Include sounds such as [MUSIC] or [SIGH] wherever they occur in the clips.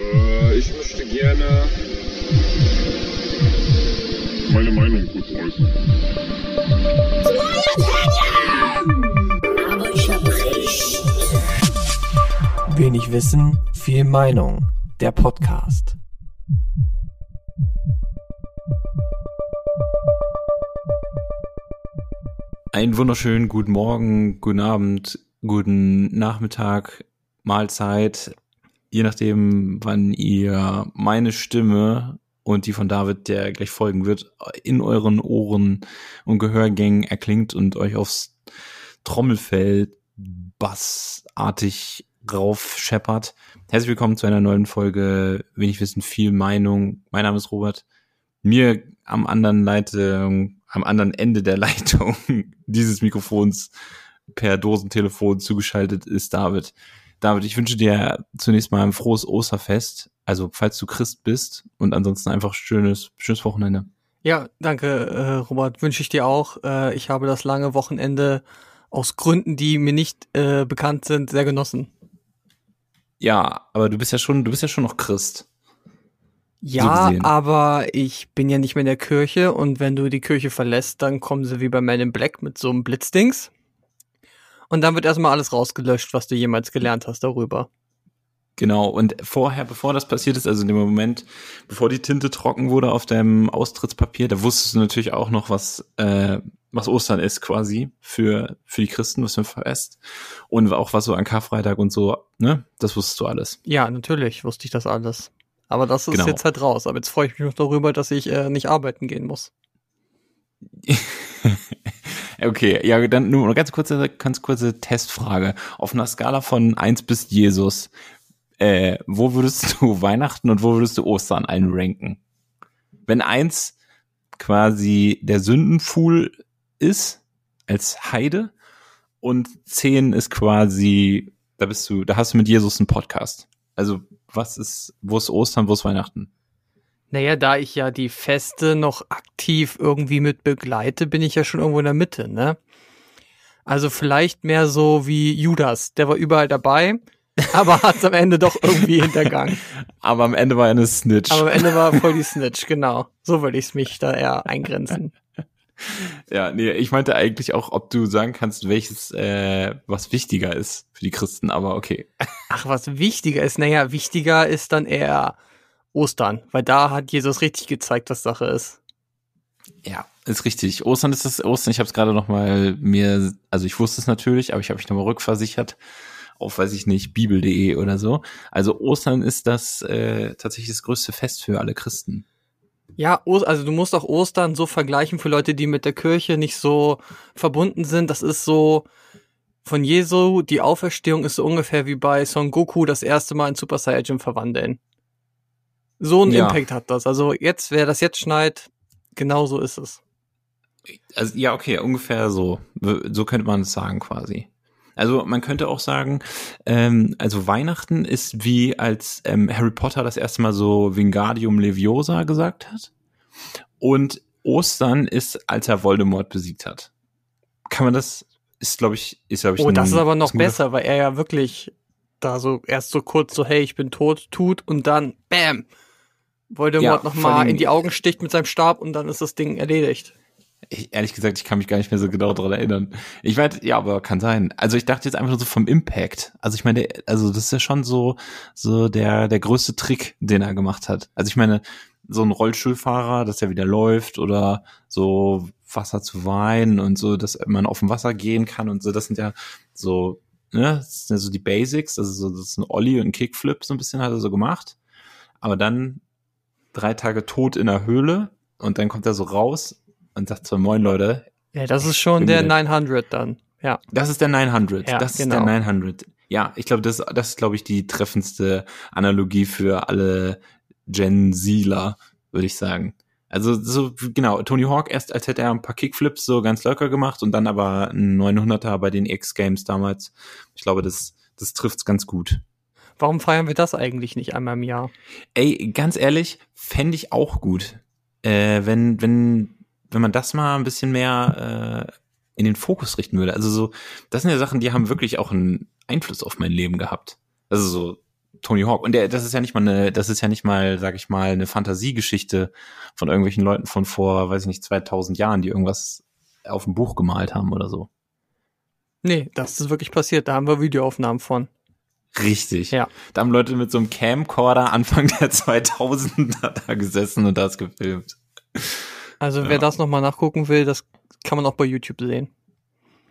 Äh, ich möchte gerne meine Meinung kurz äußern. Wenig Wissen, viel Meinung. Der Podcast. Einen wunderschönen guten Morgen, guten Abend, guten Nachmittag, Mahlzeit, je nachdem, wann ihr meine Stimme und die von David, der gleich folgen wird, in euren Ohren und Gehörgängen erklingt und euch aufs Trommelfell bassartig raufscheppert. Herzlich willkommen zu einer neuen Folge Wenig Wissen, viel Meinung. Mein Name ist Robert. Mir am anderen Leitung, am anderen Ende der [LAUGHS] Leitung dieses Mikrofons per Dosentelefon zugeschaltet ist David. David, ich wünsche dir zunächst mal ein frohes Osterfest. Also, falls du Christ bist und ansonsten einfach schönes, schönes Wochenende. Ja, danke, äh, Robert. Wünsche ich dir auch. Äh, ich habe das lange Wochenende aus Gründen, die mir nicht äh, bekannt sind, sehr genossen. Ja, aber du bist ja schon, du bist ja schon noch Christ. Ja, so aber ich bin ja nicht mehr in der Kirche und wenn du die Kirche verlässt, dann kommen sie wie bei Man in Black mit so einem Blitzdings. Und dann wird erstmal alles rausgelöscht, was du jemals gelernt hast darüber. Genau, und vorher, bevor das passiert ist, also in dem Moment, bevor die Tinte trocken wurde auf deinem Austrittspapier, da wusstest du natürlich auch noch, was, äh, was Ostern ist quasi für, für die Christen, was ein Fest. Und auch was so an Karfreitag und so, ne? Das wusstest du alles. Ja, natürlich wusste ich das alles. Aber das ist genau. jetzt halt raus. Aber jetzt freue ich mich noch darüber, dass ich äh, nicht arbeiten gehen muss. [LAUGHS] okay, ja, dann nur eine ganz kurze, ganz kurze Testfrage. Auf einer Skala von eins bis Jesus, äh, wo würdest [LAUGHS] du Weihnachten und wo würdest du Ostern einranken? Wenn eins quasi der Sündenfuhl ist, als Heide, und zehn ist quasi, da bist du, da hast du mit Jesus einen Podcast. Also, was ist, wo ist Ostern, wo ist Weihnachten? Naja, da ich ja die Feste noch aktiv irgendwie mit begleite, bin ich ja schon irgendwo in der Mitte, ne? Also vielleicht mehr so wie Judas, der war überall dabei, [LAUGHS] aber hat es am Ende doch irgendwie hintergangen. aber am Ende war er eine Snitch. Aber am Ende war er voll die [LAUGHS] Snitch, genau. So würde ich es mich da eher eingrenzen. Ja, nee, ich meinte eigentlich auch, ob du sagen kannst, welches äh, was wichtiger ist für die Christen, aber okay. Ach, was wichtiger ist? Naja, wichtiger ist dann eher Ostern, weil da hat Jesus richtig gezeigt, was Sache ist. Ja, ist richtig. Ostern ist das Ostern. Ich habe es gerade noch mal mir, also ich wusste es natürlich, aber ich habe mich noch mal rückversichert auf, weiß ich nicht, bibel.de oder so. Also Ostern ist das äh, tatsächlich das größte Fest für alle Christen. Ja, also du musst auch Ostern so vergleichen für Leute, die mit der Kirche nicht so verbunden sind. Das ist so von Jesu, die Auferstehung ist so ungefähr wie bei Son Goku das erste Mal in Super Saiyajin verwandeln. So ein ja. Impact hat das. Also jetzt, wer das jetzt schneit, genau so ist es. Also, ja, okay, ungefähr so. So könnte man es sagen quasi. Also man könnte auch sagen, ähm, also Weihnachten ist wie als ähm, Harry Potter das erste Mal so Wingardium Leviosa gesagt hat. Und Ostern ist, als er Voldemort besiegt hat. Kann man das, ist glaube ich, ist glaube ich. Oh, das ist aber noch besser, weil er ja wirklich da so erst so kurz so, hey, ich bin tot, tut und dann, bam, Voldemort ja, nochmal in die Augen sticht mit seinem Stab und dann ist das Ding erledigt. Ich, ehrlich gesagt, ich kann mich gar nicht mehr so genau daran erinnern. Ich meine, ja, aber kann sein. Also ich dachte jetzt einfach nur so vom Impact. Also ich meine, also das ist ja schon so, so der, der größte Trick, den er gemacht hat. Also ich meine, so ein Rollstuhlfahrer, dass er wieder läuft oder so Wasser zu Wein und so, dass man auf dem Wasser gehen kann und so, das sind ja so, ne, das sind ja so die Basics, also so, das ist ein Ollie und ein Kickflip so ein bisschen hat er so gemacht. Aber dann drei Tage tot in der Höhle und dann kommt er so raus und sagt so, moin Leute. Ja, das ist schon der 900 dann. Ja. Das ist der 900. Ja, das genau. ist der 900. Ja, ich glaube, das, das ist, glaube ich, die treffendste Analogie für alle Gen Zler, würde ich sagen. Also so genau, Tony Hawk erst als hätte er ein paar Kickflips so ganz locker gemacht und dann aber ein 900er bei den X Games damals. Ich glaube, das das trifft's ganz gut. Warum feiern wir das eigentlich nicht einmal im Jahr? Ey, ganz ehrlich, fände ich auch gut. Äh, wenn wenn wenn man das mal ein bisschen mehr äh, in den Fokus richten würde. Also so, das sind ja Sachen, die haben wirklich auch einen Einfluss auf mein Leben gehabt. Also so, Tony Hawk. Und der, das ist ja nicht mal eine, das ist ja nicht mal, sag ich mal, eine Fantasiegeschichte von irgendwelchen Leuten von vor, weiß ich nicht, 2000 Jahren, die irgendwas auf dem Buch gemalt haben oder so. Nee, das ist wirklich passiert. Da haben wir Videoaufnahmen von. Richtig. Ja. Da haben Leute mit so einem Camcorder Anfang der 2000er da gesessen und das gefilmt. Also wer Ja. das nochmal nachgucken will, das kann man auch bei YouTube sehen.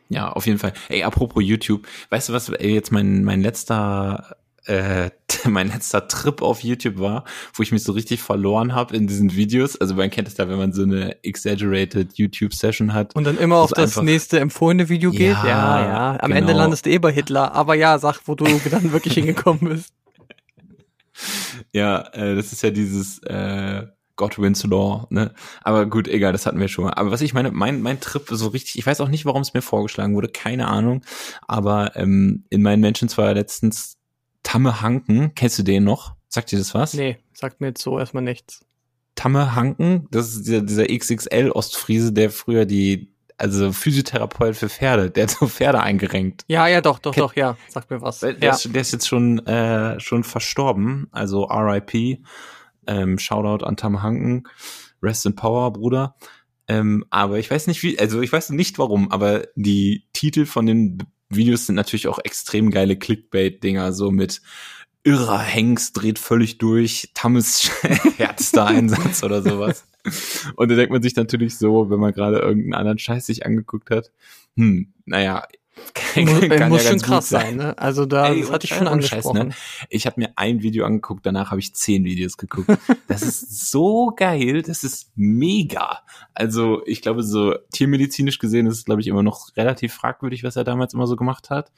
Ja, auf jeden Fall. Ey, apropos YouTube, weißt du was, ey, jetzt mein, mein letzter, äh, [LAUGHS] mein letzter Trip auf YouTube war, wo ich mich so richtig verloren habe in diesen Videos. Also man kennt es da, wenn man so eine exaggerated YouTube-Session hat. Und dann immer auf das nächste empfohlene Video geht. Ja, Ja, ja. Am genau. Ende landest du eh bei Hitler. Aber ja, sag, wo du [LAUGHS] dann wirklich hingekommen bist. [LAUGHS] Ja, äh, das ist ja dieses äh, God wins law, ne? Aber gut, egal, das hatten wir schon mal. Aber was ich meine, mein, mein Trip so richtig, ich weiß auch nicht, warum es mir vorgeschlagen wurde, keine Ahnung. Aber ähm, in meinen Menschen zwar letztens Tamme Hanken, kennst du den noch? Sagt dir das was? Nee, sagt mir jetzt so erstmal nichts. Tamme Hanken, das ist dieser, dieser XXL-Ostfriese, der früher die, also Physiotherapeut für Pferde, der hat so Pferde eingerenkt. Ja, ja, doch, doch, Ken- doch, ja. Sagt mir was. Der, ja. ist, der ist jetzt schon, äh, schon verstorben, also RIP. Ähm, Shoutout an Tam Hanken. Rest in Power, Bruder. Ähm, aber ich weiß nicht wie, also ich weiß nicht warum, aber die Titel von den Videos sind natürlich auch extrem geile Clickbait-Dinger, so mit irrer Hengst dreht völlig durch, Tammes [LAUGHS] härtester Einsatz oder sowas. Und da denkt man sich natürlich so, wenn man gerade irgendeinen anderen Scheiß sich angeguckt hat, hm, naja, kann, [LAUGHS] Muss, kann ja muss schon ganz gut krass sein, ne? Also da, Ey, das hatte ich schon ohne Scheiß, angesprochen. ne? Ich habe mir ein Video angeguckt, danach habe ich zehn Videos geguckt. [LAUGHS] Das ist so geil, das ist mega. Also ich glaube, so tiermedizinisch gesehen ist es, glaube ich, immer noch relativ fragwürdig, was er damals immer so gemacht hat.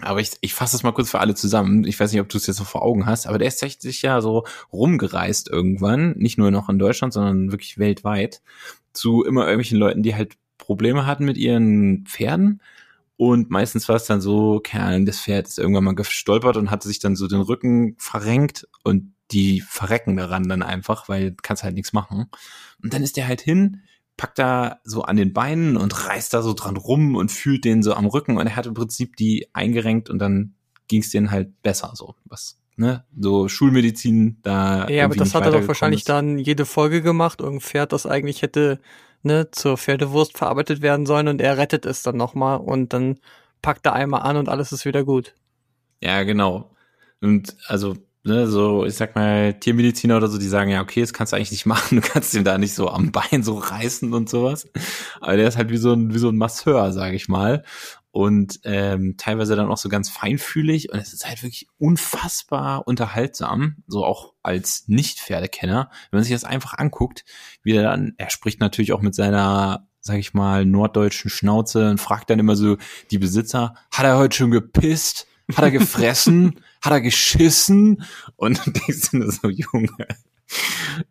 Aber ich, ich fasse es mal kurz für alle zusammen. Ich weiß nicht, ob du es jetzt so vor Augen hast, aber der ist tatsächlich ja so rumgereist irgendwann, nicht nur noch in Deutschland, sondern wirklich weltweit, zu immer irgendwelchen Leuten, die halt Probleme hatten mit ihren Pferden. Und meistens war es dann so, Ahnung, das Pferd ist irgendwann mal gestolpert und hatte sich dann so den Rücken verrenkt und die verrecken daran dann einfach, weil kannst halt nichts machen. Und dann ist der halt hin, packt da so an den Beinen und reißt da so dran rum und fühlt den so am Rücken und er hat im Prinzip die eingerenkt und dann ging es denen halt besser so. Was, ne? So Schulmedizin da. Ja, aber das hat er doch wahrscheinlich ist. dann jede Folge gemacht. Irgendein Pferd, das eigentlich hätte ne, zur Pferdewurst verarbeitet werden sollen und er rettet es dann nochmal und dann packt er einmal an und alles ist wieder gut. Ja, genau. Und also, ne, so, ich sag mal, Tiermediziner oder so, die sagen ja, okay, das kannst du eigentlich nicht [LAUGHS] machen, du kannst ihn da nicht so am Bein so reißen und sowas. Aber der ist halt wie so ein, wie so ein Masseur, sag ich mal. Und ähm, teilweise dann auch so ganz feinfühlig und es ist halt wirklich unfassbar unterhaltsam, so auch als Nicht-Pferdekenner, wenn man sich das einfach anguckt, wie der dann, er spricht natürlich auch mit seiner, sag ich mal, norddeutschen Schnauze und fragt dann immer so die Besitzer, hat er heute schon gepisst? Hat er gefressen? [LAUGHS] Hat er geschissen? Und die sind so Junge.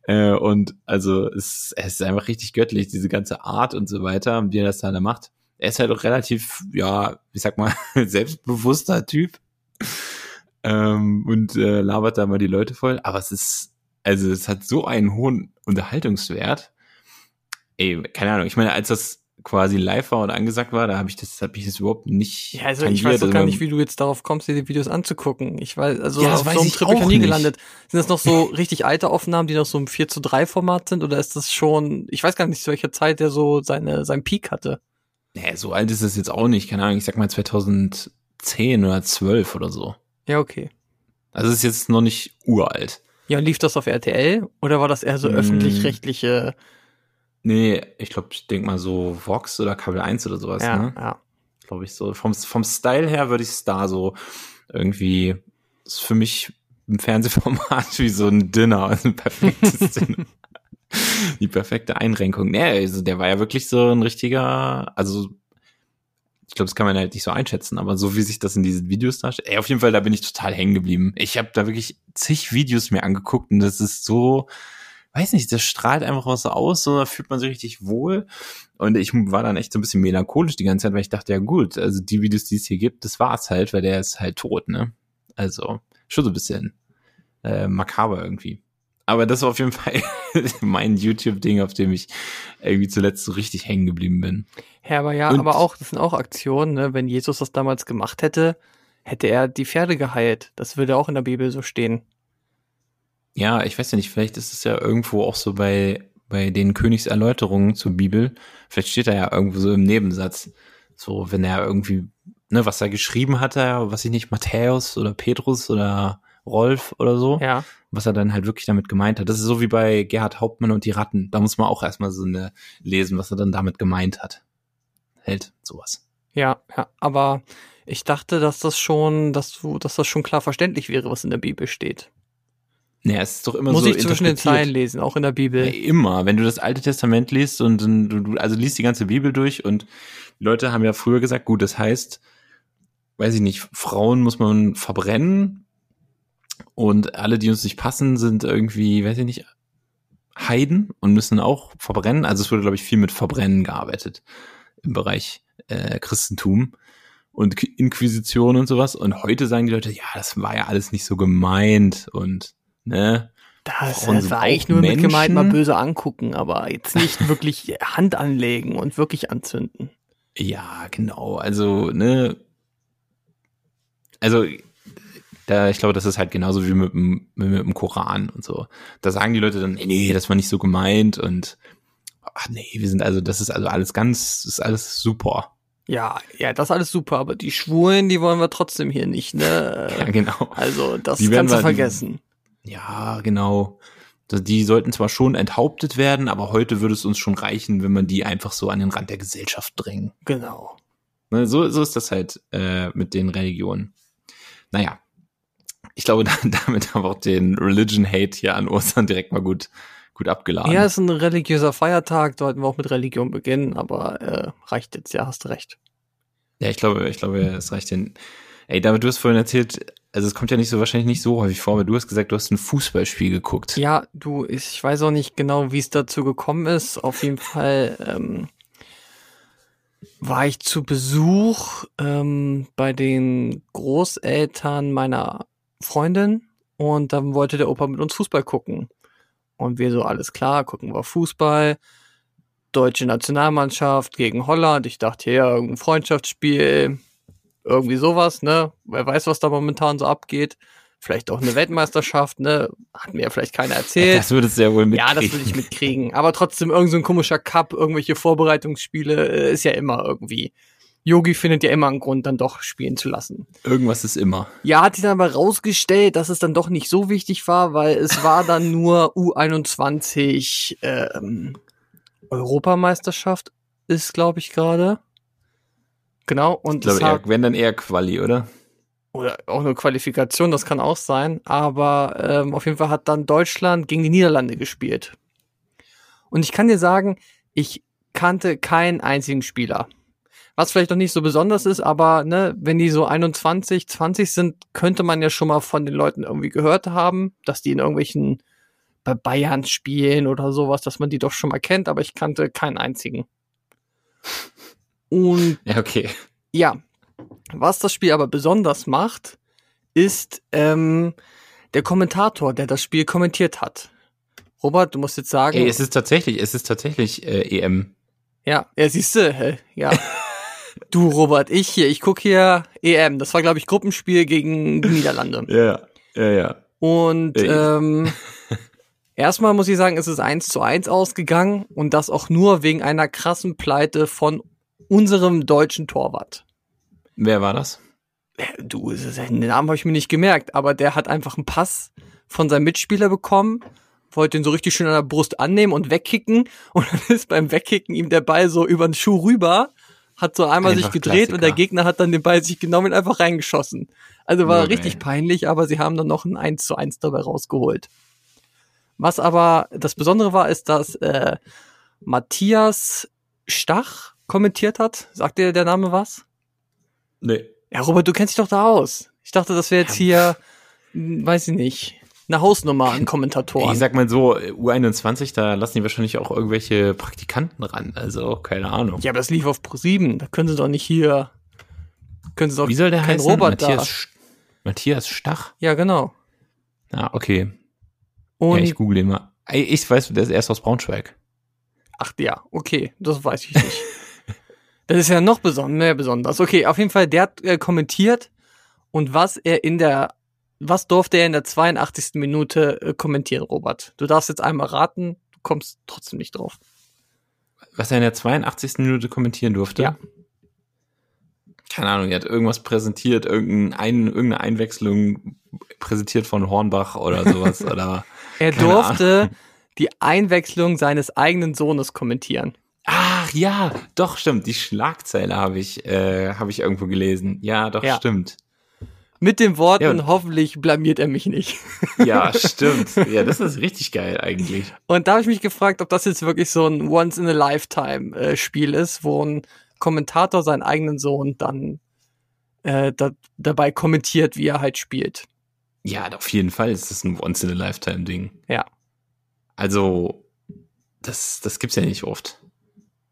Äh, und also es, es ist einfach richtig göttlich, diese ganze Art und so weiter, wie er das da macht. Er ist halt auch relativ, ja, ich sag mal, [LAUGHS] selbstbewusster Typ. Ähm, und äh, labert da mal die Leute voll. Aber es ist, also es hat so einen hohen Unterhaltungswert. Ey, keine Ahnung, ich meine, als das quasi live war und angesagt war, da habe ich das, habe ich das überhaupt nicht. Ja, also ich tangiert. weiß doch gar nicht, wie du jetzt darauf kommst, dir die Videos anzugucken. Ich weiß, also Ja, das auf weiß so einem ich Trip bin ich noch nie gelandet. Sind das noch so [LAUGHS] richtig alte Aufnahmen, die noch so im 4 zu 3 Format sind oder ist das schon, ich weiß gar nicht, zu welcher Zeit der so seine, seinen Peak hatte. Nee, so alt ist es jetzt auch nicht. Keine Ahnung, ich sag mal 2010 oder 12 oder so. Ja, okay. Also es ist jetzt noch nicht uralt. Ja, lief das auf RTL oder war das eher so Mm. öffentlich-rechtliche? Nee, ich glaube, ich denk mal so Vox oder Kabel 1 oder sowas, Ja, ne? ja. Glaube ich so. Vom, vom Style her würde ich es da so irgendwie, ist für mich ein Fernsehformat [LAUGHS] wie so ein Dinner, also ein perfektes [LAUGHS] Dinner. [LAUGHS] Die perfekte Einrenkung. Nee, also der war ja wirklich so ein richtiger, also ich glaube, das kann man halt nicht so einschätzen, aber so wie sich das in diesen Videos darstellt, ey, auf jeden Fall, da bin ich total hängen geblieben. Ich habe da wirklich zig Videos mir angeguckt und das ist so, weiß nicht, das strahlt einfach was so aus, so da fühlt man sich richtig wohl. Und ich war dann echt so ein bisschen melancholisch die ganze Zeit, weil ich dachte, ja gut, also die Videos, die es hier gibt, das war's halt, weil der ist halt tot, ne? Also schon so ein bisschen äh, makaber irgendwie. Aber das war auf jeden Fall [LAUGHS] mein YouTube-Ding, auf dem ich irgendwie zuletzt so richtig hängen geblieben bin. Ja, aber ja, Und- aber auch, das sind auch Aktionen, ne? Wenn Jesus das damals gemacht hätte, hätte er die Pferde geheilt. Das würde auch in der Bibel so stehen. Ja, ich weiß ja nicht, vielleicht ist es ja irgendwo auch so bei, bei den Königserläuterungen zur Bibel. Vielleicht steht da ja irgendwo so im Nebensatz. So, wenn er irgendwie, ne, was er geschrieben hat, er, was ich nicht, Matthäus oder Petrus oder Rolf oder so, Ja. was er dann halt wirklich damit gemeint hat. Das ist so wie bei Gerhard Hauptmann und die Ratten. Da muss man auch erstmal so eine lesen, was er dann damit gemeint hat. Hält sowas. Ja, ja, aber ich dachte, dass das schon, dass du, dass das schon klar verständlich wäre, was in der Bibel steht. Naja, es ist doch immer Muss so ich zwischen den. Zeilen lesen, auch in der Bibel. Ja, immer, wenn du das Alte Testament liest und dann du, also liest die ganze Bibel durch und Leute haben ja früher gesagt, gut, das heißt, weiß ich nicht, Frauen muss man verbrennen und alle, die uns nicht passen, sind irgendwie, weiß ich nicht, Heiden und müssen auch verbrennen. Also es wurde, glaube ich, viel mit Verbrennen gearbeitet im Bereich äh, Christentum und Inquisition und sowas. Und heute sagen die Leute, ja, das war ja alles nicht so gemeint und ne, Das, das war eigentlich nur mit gemeint, mal Menschen. böse angucken, aber jetzt nicht [LAUGHS] wirklich Hand anlegen und wirklich anzünden. Ja, genau. Also, ne, also da, ich glaube, das ist halt genauso wie mit dem, mit dem Koran und so. Da sagen die Leute dann, nee, nee, das war nicht so gemeint und ach nee, wir sind also, das ist also alles ganz, ist alles super. Ja, ja, das ist alles super, aber die Schwulen, die wollen wir trotzdem hier nicht, ne? [LAUGHS] Ja, genau. Also, das Die kannst du vergessen. Ja, genau. Das- Die sollten zwar schon enthauptet werden, aber heute würde es uns schon reichen, wenn man die einfach so an den Rand der Gesellschaft drängen. Genau. Ne, so, so ist das halt äh, mit den Religionen. Naja, ich glaube, [LAUGHS] da, damit haben wir auch den Religion Hate hier an Ostern direkt mal gut, gut abgeladen. Ja, ist ein religiöser Feiertag, sollten wir auch mit Religion beginnen, aber äh, reicht jetzt, ja, hast recht. ja, ich glaube, ich glaube, es reicht denn. Ey, David, du hast vorhin erzählt, also es kommt ja nicht so wahrscheinlich nicht so häufig vor, aber du hast gesagt, du hast ein Fußballspiel geguckt. Ja, du, ich weiß auch nicht genau, wie es dazu gekommen ist. Auf jeden Fall ähm, war ich zu Besuch ähm, bei den Großeltern meiner Freundin und dann wollte der Opa mit uns Fußball gucken. Und wir so, alles klar, gucken wir Fußball. Deutsche Nationalmannschaft gegen Holland. Ich dachte, ja, irgendein Freundschaftsspiel, irgendwie sowas, ne? Wer weiß, was da momentan so abgeht. Vielleicht auch eine Weltmeisterschaft, ne? Hat mir ja vielleicht keiner erzählt. Das würdest du ja wohl mitkriegen. Ja, das würde ich mitkriegen. Aber trotzdem, irgend so ein komischer Cup, irgendwelche Vorbereitungsspiele, äh, ist ja immer irgendwie. Yogi findet ja immer einen Grund, dann doch spielen zu lassen. Irgendwas ist immer. Ja, hat sich dann aber rausgestellt, dass es dann doch nicht so wichtig war, weil es war dann [LAUGHS] nur U21 ähm, Europameisterschaft ist, glaube ich, gerade. Genau, Ich und glaube, es hat, eher, wenn dann eher Quali, oder? oder auch eine Qualifikation, das kann auch sein. Aber ähm, auf jeden Fall hat dann Deutschland gegen die Niederlande gespielt. Und ich kann dir sagen, ich kannte keinen einzigen Spieler. Was vielleicht noch nicht so besonders ist, aber ne, wenn die so 21, 20 sind, könnte man ja schon mal von den Leuten irgendwie gehört haben, dass die in irgendwelchen bei Bayern spielen oder sowas, dass man die doch schon mal kennt, aber ich kannte keinen einzigen. Und [LAUGHS] Ja, okay. ja, was das Spiel aber besonders macht, ist ähm, der Kommentator, der das Spiel kommentiert hat. Robert, du musst jetzt sagen, Ey, es ist tatsächlich, es ist tatsächlich äh, EM. ja, ja, siehst du, ja. [LAUGHS] du, Robert, ich hier, ich guck hier EM. Das war, glaube ich, Gruppenspiel gegen die Niederlande. [LAUGHS] Ja, ja, ja. Und ähm, [LAUGHS] erstmal muss ich sagen, es ist eins zu eins ausgegangen und das auch nur wegen einer krassen Pleite von unserem deutschen Torwart. Wer war das? du, es ist- den Namen habe ich mir nicht gemerkt, aber der hat einfach einen Pass von seinem Mitspieler bekommen, wollte ihn so richtig schön an der Brust annehmen und wegkicken und dann [LAUGHS] ist beim Wegkicken ihm der Ball so über den Schuh rüber, hat so einmal sich Einfach gedreht und der Klassiker. Gegner hat dann den Ball sich genommen und einfach reingeschossen. Also war Junge, richtig peinlich, aber sie haben dann noch ein 1 zu 1 dabei rausgeholt. Was aber das Besondere war, ist, dass äh, Matthias Stach kommentiert hat. Sagt dir der Name was? Nee. Ja, Robert, du kennst dich doch da aus. Ich dachte, das wäre jetzt hier, hm, weiß ich nicht, eine Hausnummer an Kommentatoren. Ich sag mal so, U21, da lassen die wahrscheinlich auch irgendwelche Praktikanten ran. Also, keine Ahnung. ja, aber das lief auf Pro7. Da können sie doch nicht hier, können sie doch Wie soll der kein heißen? Robert Matthias, da. Matthias Stach? Ja, genau. Ah, okay. Und ja, ich google ihn mal. Ich weiß, der ist erst aus Braunschweig. Ach ja, okay, das weiß ich nicht. [LAUGHS] das ist ja noch beson mehr besonders. Okay, auf jeden Fall, der hat äh, kommentiert Und was er in der, was durfte er in der 82. Minute äh, kommentieren, Robert? Du darfst jetzt einmal raten, du kommst trotzdem nicht drauf. Was er in der 82. Minute kommentieren durfte? Ja. Keine Ahnung, er hat irgendwas präsentiert, irgendein, ein, irgendeine Einwechslung präsentiert von Hornbach oder sowas. [LAUGHS] oder Er durfte die Einwechslung seines eigenen Sohnes kommentieren. Ach ja, doch stimmt. Die Schlagzeile habe ich, äh, habe ich irgendwo gelesen. Ja, doch Ja. stimmt. Mit den Worten, Ja, hoffentlich blamiert er mich nicht. [LAUGHS] Ja, stimmt. Ja, das ist [LAUGHS] richtig geil eigentlich. Und da habe ich mich gefragt, ob das jetzt wirklich so ein Once-in-a-Lifetime-Spiel ist, wo ein Kommentator seinen eigenen Sohn dann äh, da, dabei kommentiert, wie er halt spielt. Ja, auf jeden Fall ist das ein Once-in-a-Lifetime-Ding. Ja. Also, das, das gibt's ja nicht oft.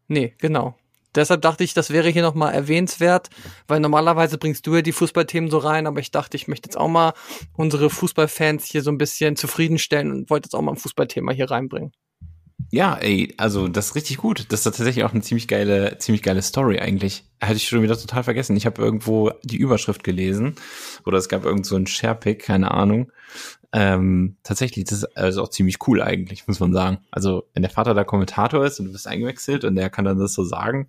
Nee, genau. Deshalb dachte ich, das wäre hier nochmal erwähnenswert, weil normalerweise bringst du ja die Fußballthemen so rein, aber ich dachte, ich möchte jetzt auch mal unsere Fußballfans hier so ein bisschen zufriedenstellen und wollte jetzt auch mal ein Fußballthema hier reinbringen. Ja, ey, also das ist richtig gut. Das ist tatsächlich auch eine ziemlich geile, ziemlich geile Story eigentlich. Hatte ich schon wieder total vergessen. Ich habe irgendwo die Überschrift gelesen oder es gab irgend so einen Sharepick, keine Ahnung. Ähm, tatsächlich, das ist also auch ziemlich cool eigentlich, muss man sagen. Also wenn der Vater da Kommentator ist und du bist eingewechselt und der kann dann das so sagen.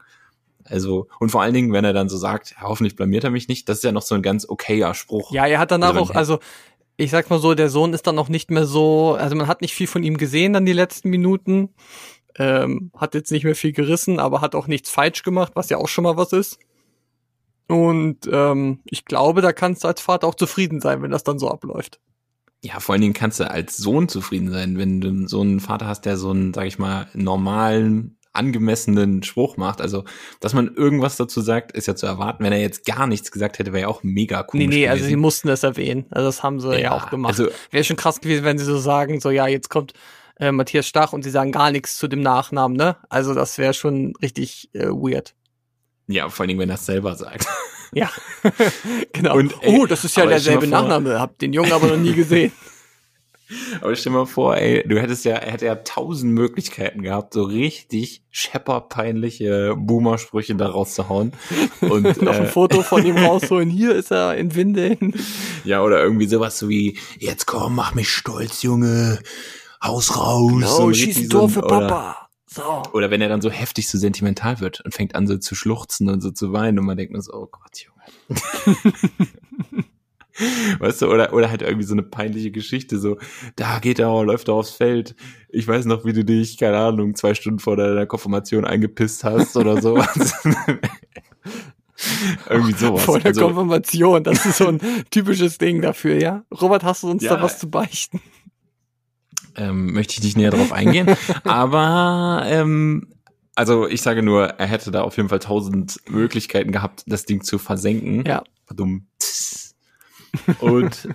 Also und vor allen Dingen, wenn er dann so sagt, hoffentlich blamiert er mich nicht, das ist ja noch so ein ganz okayer Spruch. Ja, er hat danach Also, auch, also ich sag mal so, der Sohn ist dann auch nicht mehr so, also man hat nicht viel von ihm gesehen dann die letzten Minuten. Ähm, hat jetzt nicht mehr viel gerissen, aber hat auch nichts falsch gemacht, was ja auch schon mal was ist. Und ähm, ich glaube, da kannst du als Vater auch zufrieden sein, wenn das dann so abläuft. Ja, vor allen Dingen kannst du als Sohn zufrieden sein, wenn du so einen Vater hast, der so einen, sag ich mal, normalen, angemessenen Spruch macht. Also, dass man irgendwas dazu sagt, ist ja zu erwarten. Wenn er jetzt gar nichts gesagt hätte, wäre ja auch mega cool. nee, nee, also sie mussten das erwähnen. Also das haben sie ja, auch gemacht. Also, Wäre schon krass gewesen, wenn sie so sagen, so ja, jetzt kommt äh, Matthias Stach und sie sagen gar nichts zu dem Nachnamen, ne? Also das wäre schon richtig äh, weird. ja, vor allen Dingen, wenn er es selber sagt. Ja, [LAUGHS] genau. Und, ey, oh, das ist ja derselbe vor- Nachname. Hab den Jungen aber noch nie gesehen. [LAUGHS] Aber stell mal vor, ey, du hättest ja, er hätte ja tausend Möglichkeiten gehabt, so richtig schepperpeinliche Boomer-Sprüche da rauszuhauen. Und, [LAUGHS] noch ein äh, Foto von ihm [LAUGHS] rausholen. Hier ist er in Windeln. Ja, oder irgendwie sowas so wie, jetzt komm, mach mich stolz, Junge. Haus raus. So Oh, ein schieß ein Tor so ein- für Papa. So. Oder wenn er dann so heftig so sentimental wird und fängt an so zu schluchzen und so zu weinen und man denkt nur so, oh Gott, Junge. [LAUGHS] [LAUGHS] weißt du, oder, oder halt irgendwie so eine peinliche Geschichte, so, da geht er, läuft er aufs Feld. Ich weiß noch, wie du dich, keine Ahnung, zwei Stunden vor deiner Konfirmation eingepisst hast oder sowas. [LAUGHS] [LAUGHS] irgendwie sowas. Vor der Also, Konfirmation. Das ist so ein typisches Ding dafür, ja? Robert, hast du uns Ja. da was zu beichten? ähm, möchte ich nicht näher drauf eingehen. aber ähm, also ich sage nur, er hätte da auf jeden Fall tausend Möglichkeiten gehabt, das Ding zu versenken. Ja. Dumm. Und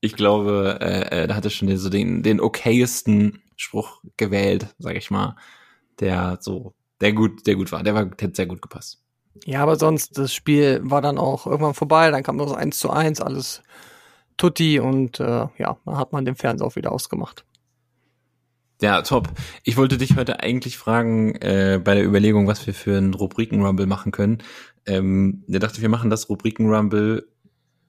ich glaube, äh, äh, da hat er schon so den, den okayesten Spruch gewählt, sage ich mal, der so, der gut, der gut war. Der war, der hat sehr gut gepasst. Ja, aber sonst, das Spiel war dann auch irgendwann vorbei. Dann kam so 1 zu 1, alles tutti und äh, ja, dann hat man den Fernseher auch wieder ausgemacht. Ja, top. Ich wollte dich heute eigentlich fragen, äh, bei der Überlegung, was wir für einen Rubriken-Rumble machen können. Ähm, der dachte, wir machen das Rubriken-Rumble.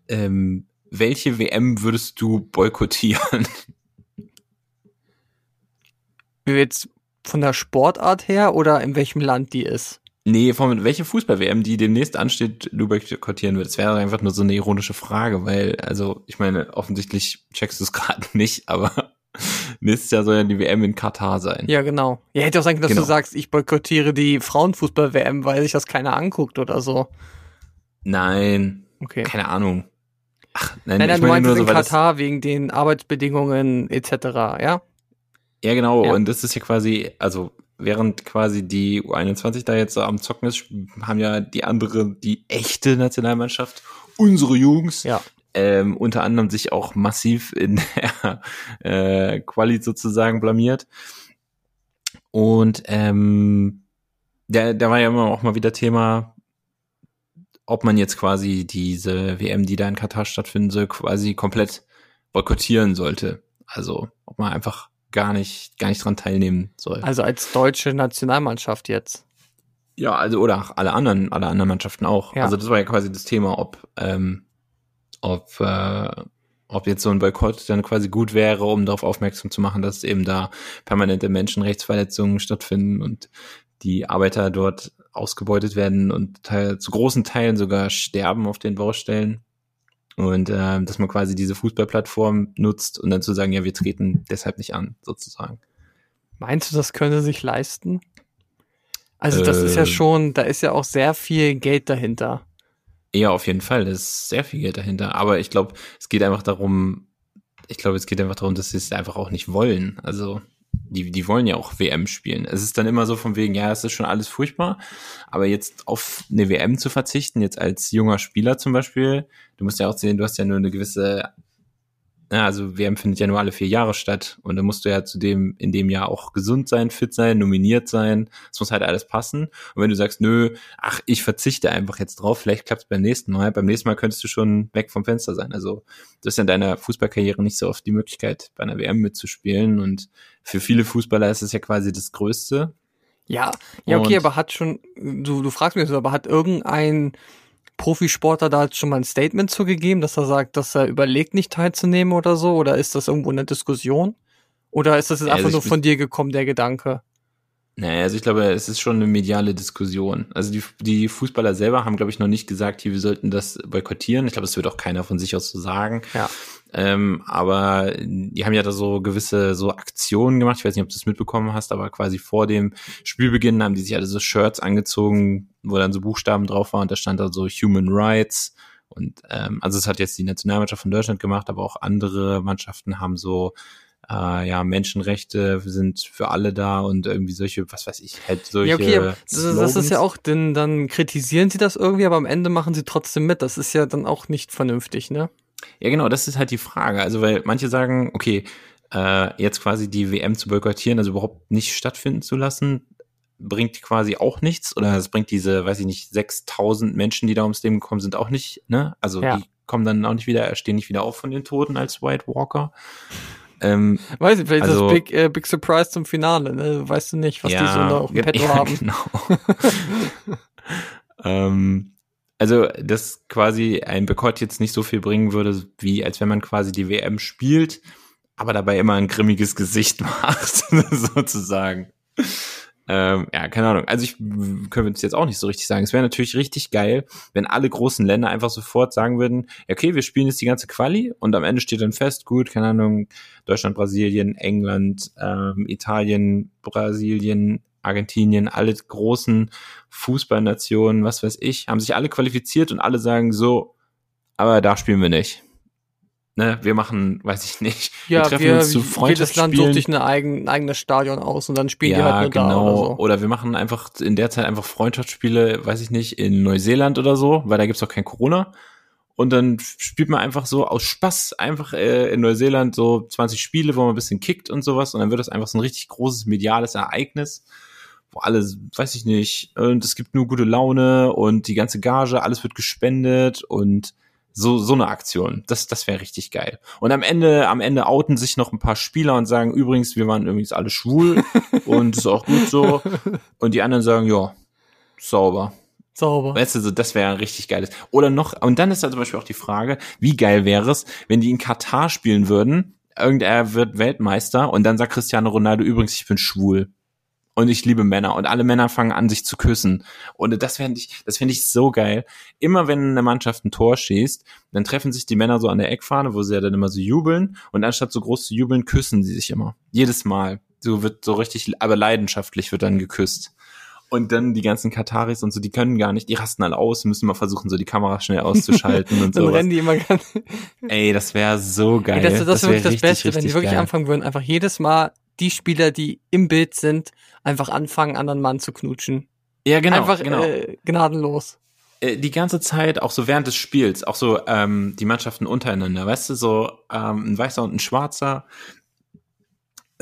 Ähm, welche WM würdest du boykottieren? [LAUGHS] Jetzt von der Sportart her oder in welchem Land die ist? nee, von welche Fußball-WM, die demnächst ansteht, du boykottieren würdest? Wäre einfach nur so eine ironische Frage, weil, also, ich meine, offensichtlich checkst du es [LAUGHS] gerade nicht, aber [LAUGHS] nächstes Jahr soll ja die WM in Katar sein. Ja, genau. Ja, hätte auch sein können, dass Genau. du sagst, ich boykottiere die Frauenfußball-WM, weil sich das keiner anguckt oder so. Nein, Okay. keine Ahnung. Ach, nein, Nein, nein, du meinst nur so, in Katar wegen den Arbeitsbedingungen etc., ja? Ja, genau. Ja. Und das ist ja quasi, also während quasi die U21 da jetzt so am Zocken ist, haben ja die andere, die echte Nationalmannschaft, unsere Jungs, Ja. ähm, unter anderem sich auch massiv in der [LAUGHS] äh, Quali sozusagen blamiert. Und ähm, da, da war ja immer auch mal wieder Thema, ob man jetzt quasi diese WM, die da in Katar stattfinden soll, quasi komplett boykottieren sollte. Also ob man einfach gar nicht, gar nicht dran teilnehmen soll. Also als deutsche Nationalmannschaft jetzt. Ja, also oder auch alle anderen, alle anderen Mannschaften auch. Ja. Also das war ja quasi das Thema, ob ähm, ob, äh, ob jetzt so ein Boykott dann quasi gut wäre, um darauf aufmerksam zu machen, dass eben da permanente Menschenrechtsverletzungen stattfinden und die Arbeiter dort ausgebeutet werden und teil, zu großen Teilen sogar sterben auf den Baustellen. Und äh, dass man quasi diese Fußballplattform nutzt und dann zu sagen, ja, wir treten deshalb nicht an, sozusagen. Meinst du, das könnte sich leisten? Also das ist ja Ähm. schon, da ist ja auch sehr viel Geld dahinter. Ja, auf jeden Fall. Da ist sehr viel Geld dahinter. Aber ich glaube, es geht einfach darum, ich glaube, es geht einfach darum, dass sie es einfach auch nicht wollen. Also, die, die wollen ja auch WM spielen. Es ist dann immer so von wegen, ja, es ist schon alles furchtbar, aber jetzt auf eine WM zu verzichten, jetzt als junger Spieler zum Beispiel, du musst ja auch sehen, du hast ja nur eine gewisse, ja, also WM findet ja nur alle vier Jahre statt und dann musst du ja zudem in dem Jahr auch gesund sein, fit sein, nominiert sein. Es muss halt alles passen. Und wenn du sagst, nö, ach, ich verzichte einfach jetzt drauf, vielleicht klappt es beim nächsten Mal. Beim nächsten Mal könntest du schon weg vom Fenster sein. Also du hast ja in deiner Fußballkarriere nicht so oft die Möglichkeit, bei einer WM mitzuspielen. Und für viele Fußballer ist es ja quasi das Größte. Ja, ja, okay, Und- aber hat schon, du, du fragst mich so, aber hat irgendein Profisportler da jetzt schon mal ein Statement zugegeben, dass er sagt, dass er überlegt, nicht teilzunehmen oder so? Oder ist das irgendwo eine Diskussion? Oder ist das jetzt Also einfach ich nur von dir gekommen, der Gedanke? Naja, also ich glaube, es ist schon eine mediale Diskussion. Also die, die Fußballer selber haben, glaube ich, noch nicht gesagt, hier, wir sollten das boykottieren. Ich glaube, das wird auch keiner von sich aus so sagen. Ja. Ähm, aber die haben ja da so gewisse so Aktionen gemacht. Ich weiß nicht, ob du es mitbekommen hast, aber quasi vor dem Spielbeginn haben die sich alle so Shirts angezogen, wo dann so Buchstaben drauf waren und da stand da so Human Rights. Und ähm, also es hat jetzt die Nationalmannschaft von Deutschland gemacht, aber auch andere Mannschaften haben so äh, ja, Menschenrechte sind für alle da und irgendwie solche, was weiß ich, halt solche. Ja, okay, das, das ist ja auch, denn dann kritisieren sie das irgendwie, aber am Ende machen sie trotzdem mit. Das ist ja dann auch nicht vernünftig, ne? Ja, genau, das ist halt die Frage. Also, weil manche sagen, okay, äh, jetzt quasi die WM zu boykottieren, also überhaupt nicht stattfinden zu lassen, bringt quasi auch nichts. Oder es bringt diese, weiß ich nicht, 6000 Menschen, die da ums Leben gekommen sind, auch nicht, ne? Also, Ja. die kommen dann auch nicht wieder, stehen nicht wieder auf von den Toten als White Walker. Ähm, Weiß ich, vielleicht Also- ist das Big, äh, Big Surprise zum Finale, ne? Weißt du nicht, was die so noch im ge- Petto ja, haben. Genau. [LAUGHS] [LAUGHS] ähm, also, dass quasi ein Boykott jetzt nicht so viel bringen würde, wie als wenn man quasi die WM spielt, aber dabei immer ein grimmiges [LAUGHS] Gesicht macht, [LAUGHS] sozusagen. Ähm, ja, keine Ahnung. Also ich können wir uns jetzt auch nicht so richtig sagen. Es wäre natürlich richtig geil, wenn alle großen Länder einfach sofort sagen würden, okay, wir spielen jetzt die ganze Quali und am Ende steht dann fest, gut, keine Ahnung, Deutschland, Brasilien, England, ähm, Italien, Brasilien, Argentinien, alle großen Fußballnationen, was weiß ich, haben sich alle qualifiziert und alle sagen so, aber da spielen wir nicht. Ne, wir machen, weiß ich nicht, wir Ja, treffen wir, uns zu jedes Land Freundschaftsspielen. sucht sich eine eigen, ein eigenes Stadion aus und dann spielen die Ja, halt nur genau. da oder so. Oder wir machen einfach in der Zeit einfach Freundschaftsspiele, weiß ich nicht, in Neuseeland oder so, weil da gibt's auch kein Corona. Und dann spielt man einfach so aus Spaß einfach äh, in Neuseeland so 20 Spiele, wo man ein bisschen kickt und sowas. Und dann wird das einfach so ein richtig großes mediales Ereignis, wo alle, weiß ich nicht, und es gibt nur gute Laune und die ganze Gage, alles wird gespendet und so, so eine Aktion. Das, das wäre richtig geil. Und am Ende, am Ende outen sich noch ein paar Spieler und sagen, übrigens, wir waren übrigens alle schwul [LAUGHS] und ist auch gut so. Und die anderen sagen, ja, sauber. Sauber. Weißt du, das wäre ein richtig geiles. Oder noch, und dann ist da zum Beispiel auch die Frage, wie geil wäre es, wenn die in Katar spielen würden, irgendwer wird Weltmeister und dann sagt Cristiano Ronaldo, übrigens, ich bin schwul. Und ich liebe Männer und alle Männer fangen an, sich zu küssen. Und das fände ich, das finde ich so geil. Immer wenn eine Mannschaft ein Tor schießt, dann treffen sich die Männer so an der Eckfahne, wo sie ja dann immer so jubeln. Und anstatt so groß zu jubeln, küssen sie sich immer. Jedes Mal. So wird so richtig, aber leidenschaftlich wird dann geküsst. Und dann die ganzen Kataris und so, die können gar nicht, die rasten alle aus, müssen mal versuchen, so die Kamera schnell auszuschalten und [LAUGHS] Dann so. rennen die immer ganz. Ey, das wäre so geil. Ey, das, das, ist wär wirklich das richtig, Beste, wenn die richtig wirklich geil. anfangen würden, einfach jedes Mal die Spieler, die im Bild sind, einfach anfangen, anderen Mann zu knutschen. Ja, genau. einfach genau. äh, gnadenlos. äh, die ganze Zeit, auch so während des Spiels, auch so ähm, die Mannschaften untereinander, weißt du, so ähm, ein Weißer und ein Schwarzer,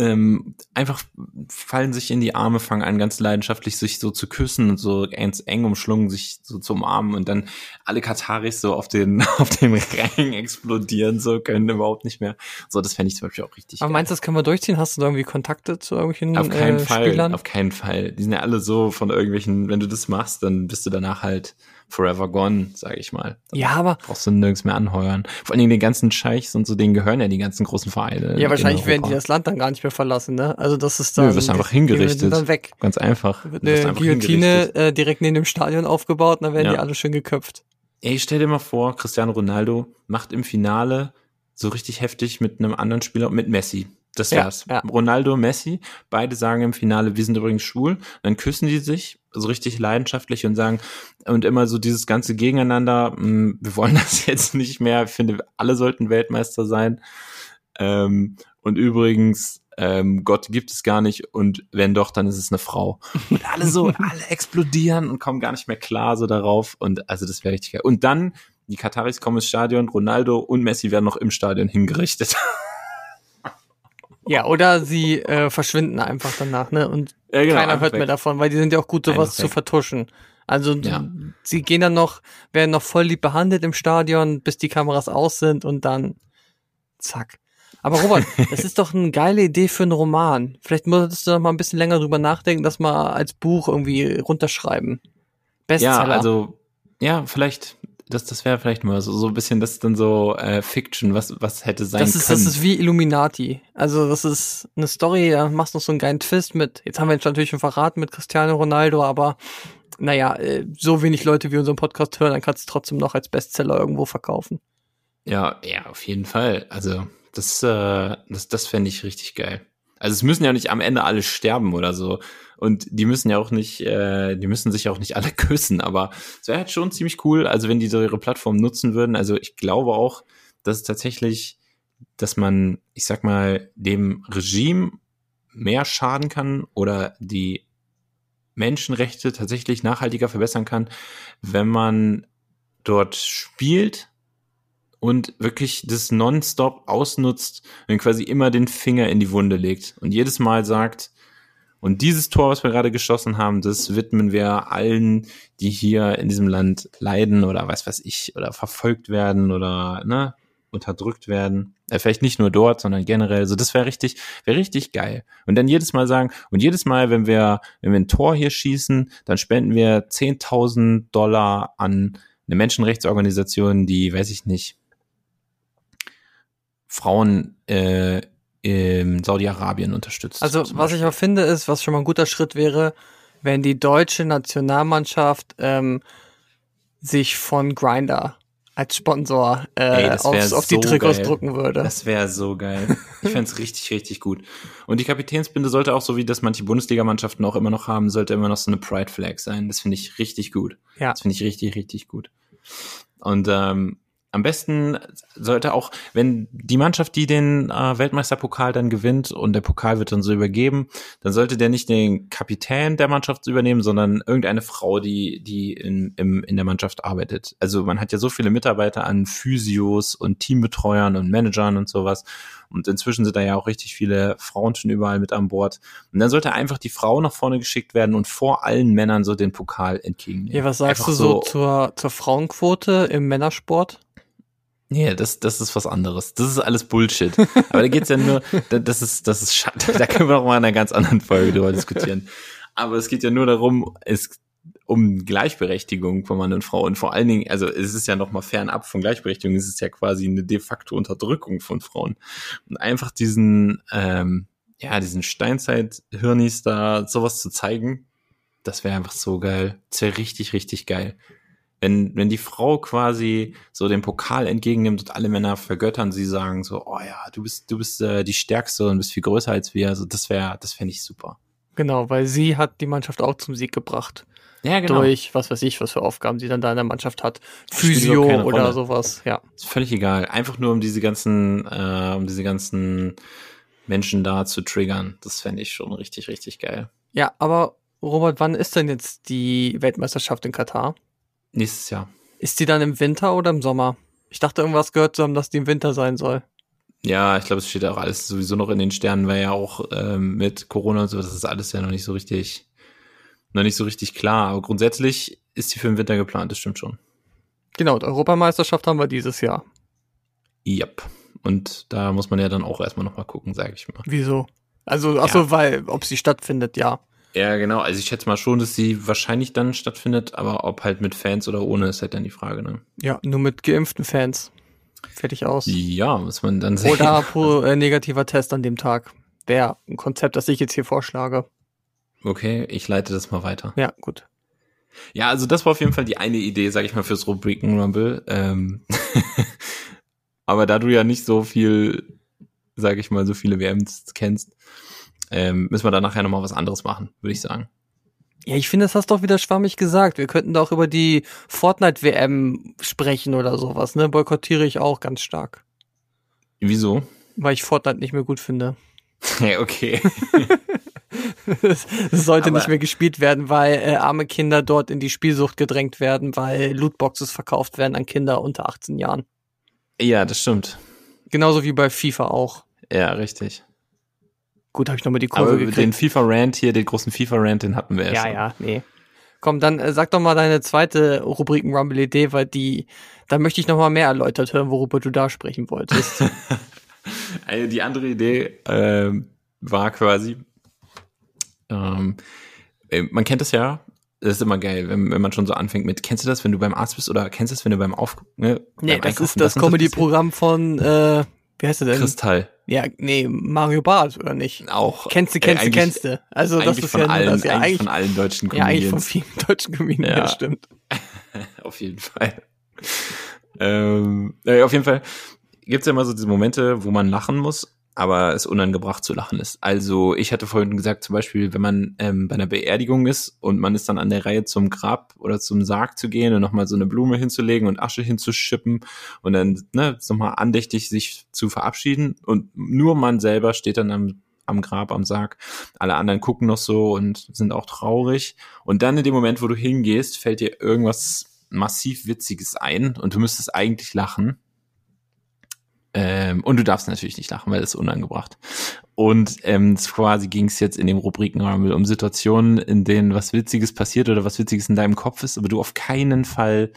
ähm, einfach fallen sich in die Arme, fangen an ganz leidenschaftlich sich so zu küssen und so ganz eng umschlungen, sich so zu umarmen und dann alle Kataris so auf den [LAUGHS] auf den Rängen explodieren, so können überhaupt nicht mehr. So, das fände ich zum Beispiel auch richtig Aber geil. meinst du, das können wir durchziehen? Hast du da irgendwie Kontakte zu irgendwelchen Auf keinen äh, Fall, Spielern? auf keinen Fall. Die sind ja alle so von irgendwelchen, wenn du das machst, dann bist du danach halt forever gone, sage ich mal. Ja, aber Brauchst du nirgends mehr anheuern. Vor allen Dingen den ganzen Scheichs und so, denen gehören ja die ganzen großen Vereine. ja, in wahrscheinlich werden die das Land dann gar nicht mehr verlassen, ne? Also das ist Nö, dann. wirst einfach die- die hingerichtet. sind dann weg. Ganz einfach. Eine einfach Guillotine äh, direkt neben dem Stadion aufgebaut und dann werden Ja. die alle schön geköpft. Ey, stell dir mal vor, Cristiano Ronaldo macht im Finale so richtig heftig mit einem anderen Spieler, mit Messi. Das Ja, wär's. ja. Ronaldo, Messi, beide sagen im Finale, wir sind übrigens schwul. Dann küssen die sich so richtig leidenschaftlich und sagen, und immer so dieses ganze Gegeneinander, mh, wir wollen [LAUGHS] das jetzt nicht mehr. Ich finde, alle sollten Weltmeister sein. Ähm, und übrigens, ähm, Gott gibt es gar nicht und wenn doch, dann ist es eine Frau. Und alle so, [LAUGHS] alle explodieren und kommen gar nicht mehr klar so darauf. Und also das wäre richtig geil. Und dann, die Kataris kommen ins Stadion, Ronaldo und Messi werden noch im Stadion hingerichtet. [LAUGHS] Ja, oder sie äh, verschwinden einfach danach, ne? Und Ja, genau, keiner hört weg. mehr davon, weil die sind ja auch gut, sowas zu vertuschen. Also Ja. sie gehen dann noch, werden noch voll lieb behandelt im Stadion, bis die Kameras aus sind und dann zack. Aber Robert, [LAUGHS] das ist doch eine geile Idee für einen Roman. Vielleicht müsstest du noch mal ein bisschen länger drüber nachdenken, das mal als Buch irgendwie runterschreiben. Bestseller. Ja, also, ja, vielleicht, das, das wäre vielleicht mal so, so ein bisschen, das ist dann so äh, Fiction, was, was hätte sein das ist, können. das ist wie Illuminati. Also das ist eine Story, da machst du noch so einen geilen Twist mit, jetzt haben wir jetzt natürlich schon verraten mit Cristiano Ronaldo, aber naja, äh, so wenig Leute wie unseren Podcast hören, dann kannst du es trotzdem noch als Bestseller irgendwo verkaufen. Ja, ja, auf jeden Fall. Also, das, äh, das, das fände ich richtig geil. Also es müssen ja nicht am Ende alle sterben oder so. Und die müssen ja auch nicht, äh, die müssen sich auch nicht alle [LAUGHS] küssen, aber es wäre halt schon ziemlich cool, also wenn die so ihre Plattform nutzen würden. Also ich glaube auch, dass es tatsächlich, dass man, ich sag mal, dem Regime mehr schaden kann oder die Menschenrechte tatsächlich nachhaltiger verbessern kann, wenn man dort spielt und wirklich das nonstop ausnutzt und quasi immer den Finger in die Wunde legt und jedes Mal sagt, und dieses Tor, was wir gerade geschossen haben, das widmen wir allen, die hier in diesem Land leiden oder was weiß ich, oder verfolgt werden oder ne, unterdrückt werden. Äh, vielleicht nicht nur dort, sondern generell. So, das wäre richtig, wäre richtig geil. Und dann jedes Mal sagen, und jedes Mal, wenn wir, wenn wir ein Tor hier schießen, dann spenden wir 10.000 Dollar an eine Menschenrechtsorganisation, die, weiß ich nicht, Frauen äh, in Saudi-Arabien unterstützt. Also was ich auch finde ist, was schon mal ein guter Schritt wäre, wenn die deutsche Nationalmannschaft ähm, sich von Grinder als Sponsor äh, Ey, aufs, auf die Trikots geil. drucken würde. Das wäre so geil. [LAUGHS] Ich fänd's richtig, richtig gut. Und die Kapitänsbinde sollte auch so wie das manche Bundesligamannschaften auch immer noch haben, sollte immer noch so eine Pride Flag sein. Das finde ich richtig gut. Ja. Das finde ich richtig, richtig gut. Und ähm, am besten sollte auch, wenn die Mannschaft, die den äh, Weltmeisterpokal dann gewinnt und der Pokal wird dann so übergeben, dann sollte der nicht den Kapitän der Mannschaft übernehmen, sondern irgendeine Frau, die, die in, im, in der Mannschaft arbeitet. Also man hat ja so viele Mitarbeiter an Physios und Teambetreuern und Managern und sowas. Und inzwischen sind da ja auch richtig viele Frauen schon überall mit an Bord. Und dann sollte einfach die Frau nach vorne geschickt werden und vor allen Männern so den Pokal entgegennehmen. Ja, was sagst Einfach du so zur, zur Frauenquote im Männersport? Nee, das, das ist was anderes. Das ist alles Bullshit. Aber da geht's ja nur, [LAUGHS] da- das ist, das ist schade. Da können wir noch mal in einer ganz anderen Folge drüber diskutieren. Aber es geht ja nur darum, es, um Gleichberechtigung von Mann und Frau. Und vor allen Dingen, also es ist ja noch mal fernab von Gleichberechtigung, es ist ja quasi eine de facto Unterdrückung von Frauen. Und einfach diesen, ähm, ja, diesen Steinzeit-Hirnis da sowas zu zeigen, das wäre einfach so geil. Das wäre richtig, richtig geil wenn, wenn die Frau quasi so den Pokal entgegennimmt und alle Männer vergöttern, sie sagen so, oh ja, du bist, du bist äh, die Stärkste und bist viel größer als wir. Also das wäre, das fände ich super. Genau, weil sie hat die Mannschaft auch zum Sieg gebracht. Ja, Durch, was weiß ich, was für Aufgaben sie dann da in der Mannschaft hat. Physio oder sowas, ja. Ist völlig egal. Einfach nur um diese ganzen, äh, um diese ganzen Menschen da zu triggern. Das fände ich schon richtig, richtig geil. Ja, aber Robert, wann ist denn jetzt die Weltmeisterschaft in Katar? Nächstes Jahr. Ist die dann im Winter oder im Sommer? Ich dachte irgendwas gehört zu haben, dass die im Winter sein soll. Ja, ich glaube, es steht auch alles sowieso noch in den Sternen, weil ja auch ähm, mit Corona und so, das ist alles ja noch nicht so richtig, noch nicht so richtig klar. Aber grundsätzlich ist die für den Winter geplant, das stimmt schon. Genau, die Europameisterschaft haben wir dieses Jahr. Yep. Und da muss man ja dann auch erstmal nochmal gucken, sage ich mal. Wieso? Also, ach so, Ja. weil, ob sie stattfindet, ja. Ja, genau. Also ich schätze mal schon, dass sie wahrscheinlich dann stattfindet, aber ob halt mit Fans oder ohne, ist halt dann die Frage, ne? Ja, nur mit geimpften Fans. Fertig aus. Ja, muss man dann sehen. Oder pro, äh, negativer Test an dem Tag. Wäre ein Konzept, das ich jetzt hier vorschlage. Okay, ich leite das mal weiter. Ja, gut. Ja, also das war auf jeden Fall die eine Idee, sag ich mal, fürs Rubriken Rumble. Ähm [LAUGHS] aber da du ja nicht so viel, sag ich mal, so viele WMs kennst, ähm, müssen wir da nachher nochmal was anderes machen, würde ich sagen. Ja, ich finde, das hast du doch wieder schwammig gesagt. Wir könnten doch über die Fortnite-WM sprechen oder sowas, ne? Boykottiere ich auch ganz stark. Wieso? Weil ich Fortnite nicht mehr gut finde. [LAUGHS] Okay. [LAUGHS] Es sollte Aber- nicht mehr gespielt werden, weil äh, arme Kinder dort in die Spielsucht gedrängt werden, weil Lootboxes verkauft werden an Kinder unter 18 Jahren. ja, das stimmt. Genauso wie bei FIFA auch. Ja, richtig. Gut, habe ich nochmal die Kurve Aber gekriegt. den FIFA-Rant hier, den großen FIFA-Rant, den hatten wir ja, ja, schon. ja, nee. Komm, dann äh, sag doch mal deine zweite Rubriken Rumble Idee, weil die, da möchte ich noch mal mehr erläutert hören, worüber du da sprechen wolltest. [LAUGHS] Also die andere Idee ähm, war quasi, ähm, äh, man kennt das ja, das ist immer geil, wenn, wenn man schon so anfängt mit, kennst du das, wenn du beim Arzt bist oder kennst du das, wenn du beim Auf... Ne, nee, beim das Einkaufen ist das und Comedy-Programm von, äh, wie heißt der denn? Kristall. Ja, nee, Mario Barth, oder nicht? Auch. Kennst du, äh, kennst du, eigentlich- kennst du. Also das ist von ja allen, das, ja, eigentlich eigentlich, von allen deutschen ja, eigentlich von Comedians. vielen deutschen Comedians, Ja. stimmt. [LAUGHS] auf jeden Fall. ähm, äh, auf jeden Fall gibt's ja immer so diese Momente, wo man lachen muss, aber es unangebracht zu lachen ist. Also ich hatte vorhin gesagt, zum Beispiel, wenn man ähm, bei einer Beerdigung ist und man ist dann an der Reihe zum Grab oder zum Sarg zu gehen und nochmal so eine Blume hinzulegen und Asche hinzuschippen und dann ne, nochmal andächtig sich zu verabschieden und nur man selber steht dann am am Grab, am Sarg. Alle anderen gucken noch so und sind auch traurig. Und dann in dem Moment, wo du hingehst, fällt dir irgendwas massiv Witziges ein und du müsstest eigentlich lachen. Ähm, und du darfst natürlich nicht lachen, weil das ist unangebracht. Und ähm, quasi ging es jetzt in dem Rubrikenrammel um Situationen, in denen was Witziges passiert oder was Witziges in deinem Kopf ist, aber du auf keinen Fall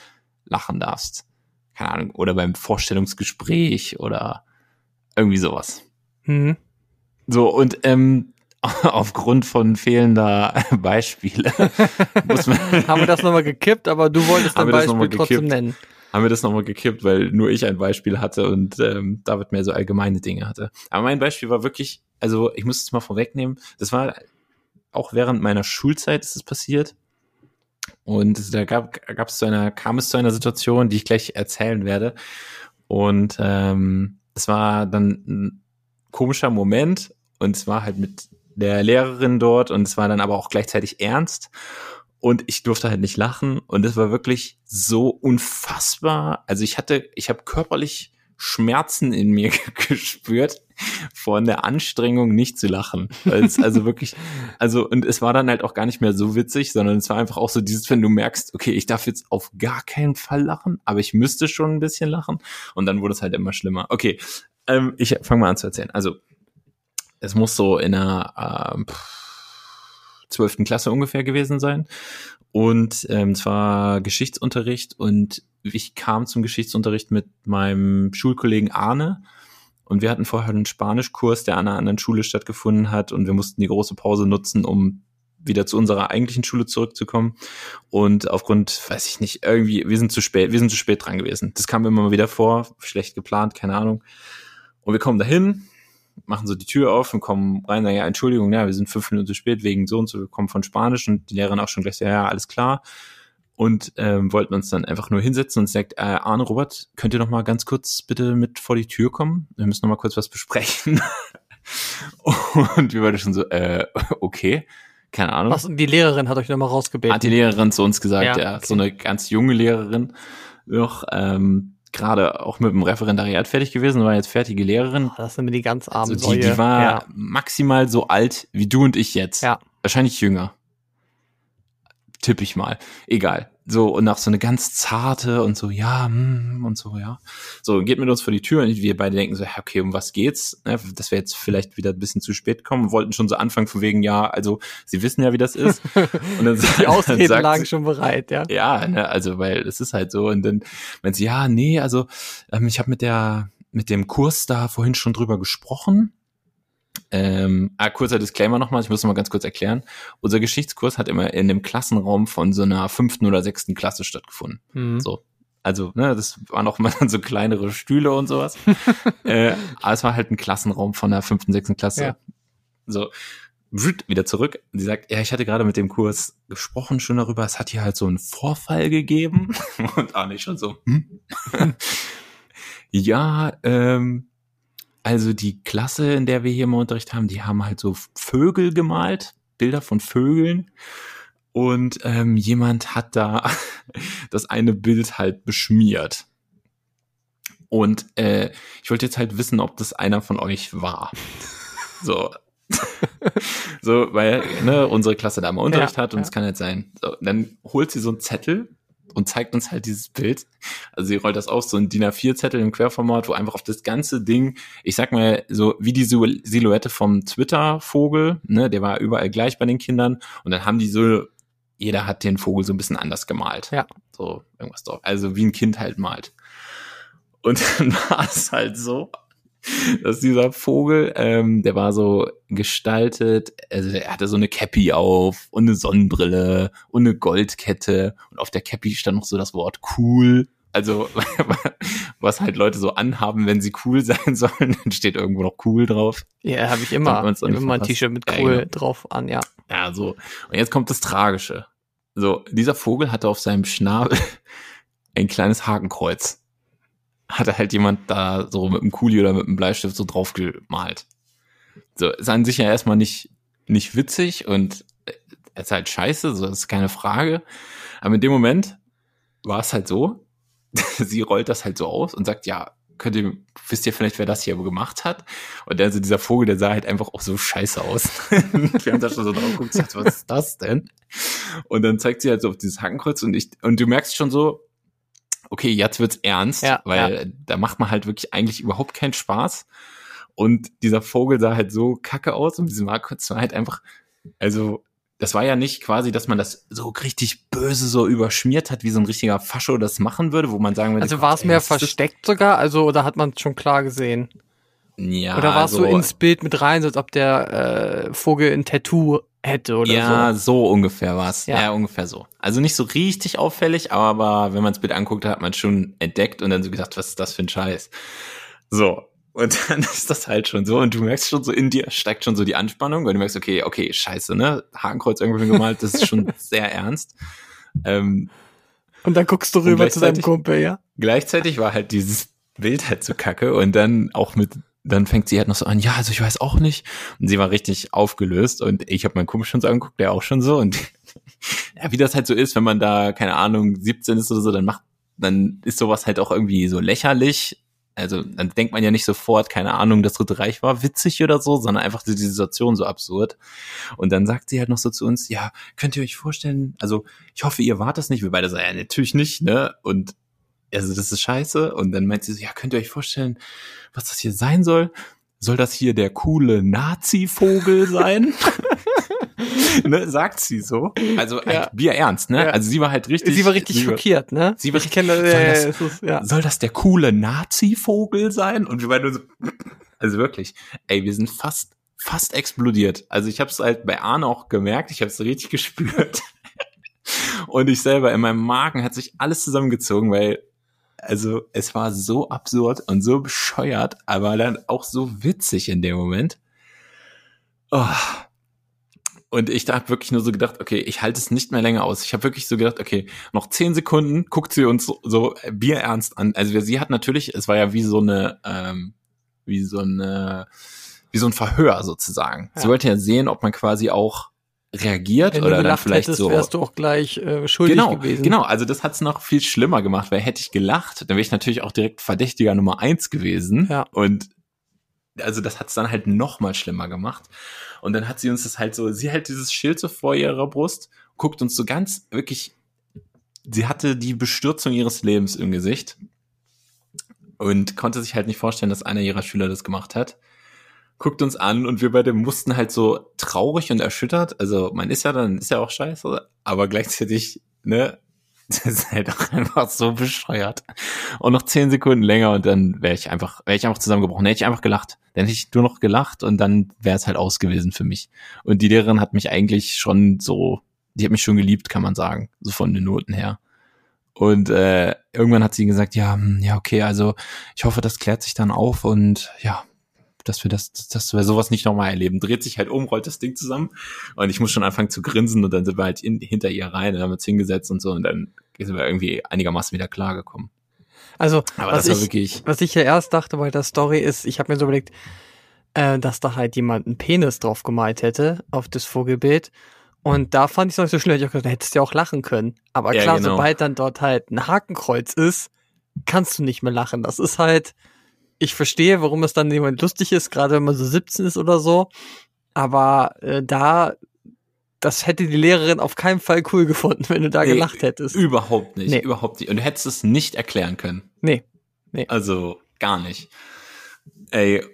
lachen darfst. Keine Ahnung, oder beim Vorstellungsgespräch oder irgendwie sowas. Mhm. So, und ähm, [LAUGHS] aufgrund von fehlender [LAUGHS] Beispiele [LAUGHS] muss man, Haben wir das nochmal gekippt, aber du wolltest noch Beispiel trotzdem nennen. Haben wir das nochmal gekippt, weil nur ich ein Beispiel hatte und ähm, David mehr so allgemeine Dinge hatte. Aber mein Beispiel war wirklich, also ich muss es mal vorwegnehmen, das war auch während meiner Schulzeit ist es passiert. Und da gab es zu einer, kam es zu einer Situation, die ich gleich erzählen werde. Und ähm, es war dann ein komischer Moment und es war halt mit der Lehrerin dort und es war dann aber auch gleichzeitig ernst und ich durfte halt nicht lachen und es war wirklich so unfassbar. Also ich hatte, ich habe körperlich Schmerzen in mir [LAUGHS] gespürt von der Anstrengung, nicht zu lachen. also wirklich, also und es war dann halt auch gar nicht mehr so witzig, sondern es war einfach auch so dieses, wenn du merkst, okay, ich darf jetzt auf gar keinen Fall lachen, aber ich müsste schon ein bisschen lachen und dann wurde es halt immer schlimmer. Okay, ähm, ich fange mal an zu erzählen. Also es muss so in einer äh, 12. Klasse ungefähr gewesen sein. Und ähm, zwar Geschichtsunterricht und ich kam zum Geschichtsunterricht mit meinem Schulkollegen Arne. Und wir hatten vorher einen Spanischkurs, der an einer anderen Schule stattgefunden hat. Und wir mussten die große Pause nutzen, um wieder zu unserer eigentlichen Schule zurückzukommen. Und aufgrund, weiß ich nicht, irgendwie, wir sind zu spät, wir sind zu spät dran gewesen. Das kam immer mal wieder vor, schlecht geplant, keine Ahnung. Und wir kommen dahin, machen so die Tür auf und kommen rein, sagen, ja, Entschuldigung, ja, wir sind fünf Minuten zu spät wegen so und so, wir kommen von Spanisch und die Lehrerin auch schon gleich, ja, ja, alles klar. Und ähm, wollten uns dann einfach nur hinsetzen und sagt, äh, Arne, Robert, könnt ihr noch mal ganz kurz bitte mit vor die Tür kommen? Wir müssen noch mal kurz was besprechen. [LAUGHS] und wir waren schon so, äh, okay, keine Ahnung. Was, die Lehrerin hat euch nochmal rausgebeten. Hat die Lehrerin zu uns gesagt, Ja, ja, okay. so eine ganz junge Lehrerin, noch ähm, gerade auch mit dem Referendariat fertig gewesen, war jetzt fertige Lehrerin. Ah, Das sind mir die ganz armen Also die, die war ja. maximal so alt wie du und ich jetzt. Ja. Wahrscheinlich jünger. Tipp ich mal. Egal. So, und nach so eine ganz zarte und so, ja, hm, und so, ja. So, geht mit uns vor die Tür und wir beide denken so, okay, um was geht's? Ne, dass wir jetzt vielleicht wieder ein bisschen zu spät kommen, wollten schon so anfangen von wegen, ja, also, sie wissen ja, wie das ist. [LAUGHS] Und dann, Die Ausreden dann lagen sie- schon bereit, ja. ja, ne, also weil es ist halt so und dann meint sie ja, nee, also ähm, ich habe mit der mit dem Kurs da vorhin schon drüber gesprochen. Ähm, ah, kurzer Disclaimer nochmal, ich muss noch mal ganz kurz erklären. Unser Geschichtskurs hat immer in dem Klassenraum von so einer fünften oder sechsten Klasse stattgefunden. Mhm. So. Also, ne, das waren auch immer dann so kleinere Stühle und sowas. [LAUGHS] äh, aber es war halt ein Klassenraum von der fünften, sechsten Klasse. Ja. So, wieder zurück. Sie sagt, ja, ich hatte gerade mit dem Kurs gesprochen schon darüber, es hat hier halt so einen Vorfall gegeben. [LAUGHS] Und Arne schon so, hm? [LAUGHS] ja, ähm, also die Klasse, in der wir hier im Unterricht haben, die haben halt so Vögel gemalt, Bilder von Vögeln. Und ähm, jemand hat da [LAUGHS] das eine Bild halt beschmiert. Und äh, ich wollte jetzt halt wissen, ob das einer von euch war. [LAUGHS] So. [LAUGHS] so, weil ne, unsere Klasse da mal Unterricht Ja, hat und es ja. kann halt sein. So, dann holt sie so einen Zettel und zeigt uns halt dieses Bild. Also sie rollt das auf, so ein DIN A4-Zettel im Querformat, wo einfach auf das ganze Ding, ich sag mal, so wie die Sil- Silhouette vom Twitter-Vogel, ne, der war überall gleich bei den Kindern. Und dann haben die so, jeder hat den Vogel so ein bisschen anders gemalt. Ja. So irgendwas drauf. Also wie ein Kind halt malt. Und [LAUGHS] dann war es halt so, [LAUGHS] dass dieser Vogel, ähm, der war so gestaltet, also er hatte so eine Cappy auf und eine Sonnenbrille und eine Goldkette und auf der Cappy stand noch so das Wort cool. Also [LAUGHS] was halt Leute so anhaben, wenn sie cool sein [LAUGHS] sollen, dann steht irgendwo noch cool drauf. Ja, habe ich immer. Ich hab immer ein. T-Shirt mit Ja, cool genau. drauf an, ja. Ja, so. Und jetzt kommt das Tragische. So, dieser Vogel hatte auf seinem Schnabel ein kleines Hakenkreuz. Hatte halt jemand da so mit einem Kuli oder mit einem Bleistift so drauf gemalt. So, ist an sich ja erstmal nicht, nicht witzig und äh, ist halt scheiße, so, ist keine Frage. Aber in dem Moment war es halt so, [LAUGHS] sie rollt das halt so aus und sagt, ja, könnt ihr, wisst ihr vielleicht, wer das hier gemacht hat? Und also dieser Vogel, der sah halt einfach auch so scheiße aus. [LAUGHS] Wir haben da schon so drauf geguckt, was ist das denn? Und dann zeigt sie halt so auf dieses Hakenkreuz und ich, und du merkst schon so, okay, jetzt wird's ernst, Ja, weil da macht man halt wirklich eigentlich überhaupt keinen Spaß. Und dieser Vogel sah halt so kacke aus und diesem Hakenkreuz war halt einfach, also, das war ja nicht quasi, dass man das so richtig böse so überschmiert hat, wie so ein richtiger Fascho das machen würde, wo man sagen würde, Also war es mehr versteckt sogar, also oder hat man es schon klar gesehen? Ja, oder war es so also- ins Bild mit rein, so als ob der äh, Vogel ein Tattoo hätte oder ja, so? so, ungefähr war's. Ja. Ja. ungefähr so. Also nicht so richtig auffällig, aber wenn man das Bild anguckt, hat man schon entdeckt und dann so gedacht, was ist das für ein Scheiß? So. Und [LAUGHS] dann ist das halt schon so und du merkst schon so in dir steigt schon so die Anspannung, weil du merkst, okay, okay, scheiße, ne? Hakenkreuz irgendwo gemalt, das ist schon [LAUGHS] sehr ernst. Ähm, Und dann guckst du rüber zu deinem Kumpel, ja? gleichzeitig war halt dieses Bild halt so kacke und dann auch mit, dann fängt sie halt noch so an, ja, also ich weiß auch nicht. Und sie war richtig aufgelöst und ich habe meinen Kumpel schon so angeguckt, der auch schon so und [LAUGHS] ja, wie das halt so ist, wenn man da, keine Ahnung, 17 ist oder so, dann macht, dann ist sowas halt auch irgendwie so lächerlich. Also dann denkt man ja nicht sofort, keine Ahnung, das Dritte Reich war witzig oder so, sondern einfach die Situation so absurd. Und dann sagt sie halt noch so zu uns, ja, könnt ihr euch vorstellen, also ich hoffe, ihr wart das nicht. Wir beide so, ja, natürlich nicht, ne? Und also das ist scheiße. Und dann meint sie so, ja, könnt ihr euch vorstellen, was das hier sein soll? Soll das hier der coole Nazi-Vogel sein? [LAUGHS] ne, sagt sie so. Also Ja. ja. Bier ernst, ne? Ja. Also sie war halt richtig. Sie war richtig schockiert, ne? sie war ich kenne soll das- ist, ja. Soll das der coole Nazi-Vogel sein? Und wir waren nur so, also wirklich, ey, wir sind fast, fast explodiert. Also ich habe es halt bei Arne auch gemerkt, ich habe es richtig [LAUGHS] gespürt. Und ich selber in meinem Magen hat sich alles zusammengezogen, weil also es war so absurd und so bescheuert, aber dann auch so witzig in dem Moment. Oh. Und ich da hab wirklich nur so gedacht, okay, ich halte es nicht mehr länger aus. Ich habe wirklich so gedacht, okay, noch zehn Sekunden, guckt sie uns so, so bierernst an. Also sie hat natürlich, es war ja wie so eine, ähm, wie so eine, wie so ein Verhör sozusagen. Ja. Sie wollte ja sehen, ob man quasi auch reagiert Wenn oder dann vielleicht hättest, so. wärst du auch gleich äh, schuldig Genau, gewesen. genau. Also das hat's noch viel schlimmer gemacht, weil hätte ich gelacht, dann wäre ich natürlich auch direkt Verdächtiger Nummer eins gewesen. Ja. Und also das hat's dann halt noch mal schlimmer gemacht. Und dann hat sie uns das halt so, sie hält dieses Schild so vor ihrer Brust, guckt uns so ganz wirklich, sie hatte die Bestürzung ihres Lebens im Gesicht und konnte sich halt nicht vorstellen, dass einer ihrer Schüler das gemacht hat. Guckt uns an und wir beide mussten halt so traurig und erschüttert. Also man ist ja dann, ist ja auch scheiße, aber gleichzeitig, ne, [LAUGHS] Das ist halt auch einfach so bescheuert. Und noch zehn Sekunden länger und dann wäre ich einfach, wäre ich einfach zusammengebrochen. Dann hätte ich einfach gelacht. Dann hätte ich nur noch gelacht und dann wäre es halt aus gewesen für mich. Und die Lehrerin hat mich eigentlich schon so, die hat mich schon geliebt, kann man sagen, so von den Noten her. Und äh, irgendwann hat sie gesagt, ja, hm, ja, okay, also ich hoffe, das klärt sich dann auf und ja, dass wir das, dass wir sowas nicht nochmal erleben. Dreht sich halt um, rollt das Ding zusammen und ich muss schon anfangen zu grinsen und dann sind wir halt in, hinter ihr rein und haben uns hingesetzt und so und dann sind wir irgendwie einigermaßen wieder klargekommen. Also, Aber was, das war ich, wirklich, was ich ja erst dachte bei der Story ist, ich habe mir so überlegt, äh, dass da halt jemand einen Penis drauf gemalt hätte auf das Vogelbild. Und da fand ich es noch nicht so schlimm. Ich hab gedacht, da hättest du ja auch lachen können. Aber Ja, klar, genau. sobald dann dort halt ein Hakenkreuz ist, kannst du nicht mehr lachen. Das ist halt, ich verstehe, warum es dann jemand lustig ist, gerade wenn man so 17 ist oder so. Aber äh, da, das hätte die Lehrerin auf keinen Fall cool gefunden, [LAUGHS] wenn du da Nee, gelacht hättest. überhaupt nicht, Nee. überhaupt nicht. Und du hättest es nicht erklären können. Nee. Nee. Also gar nicht. Ey,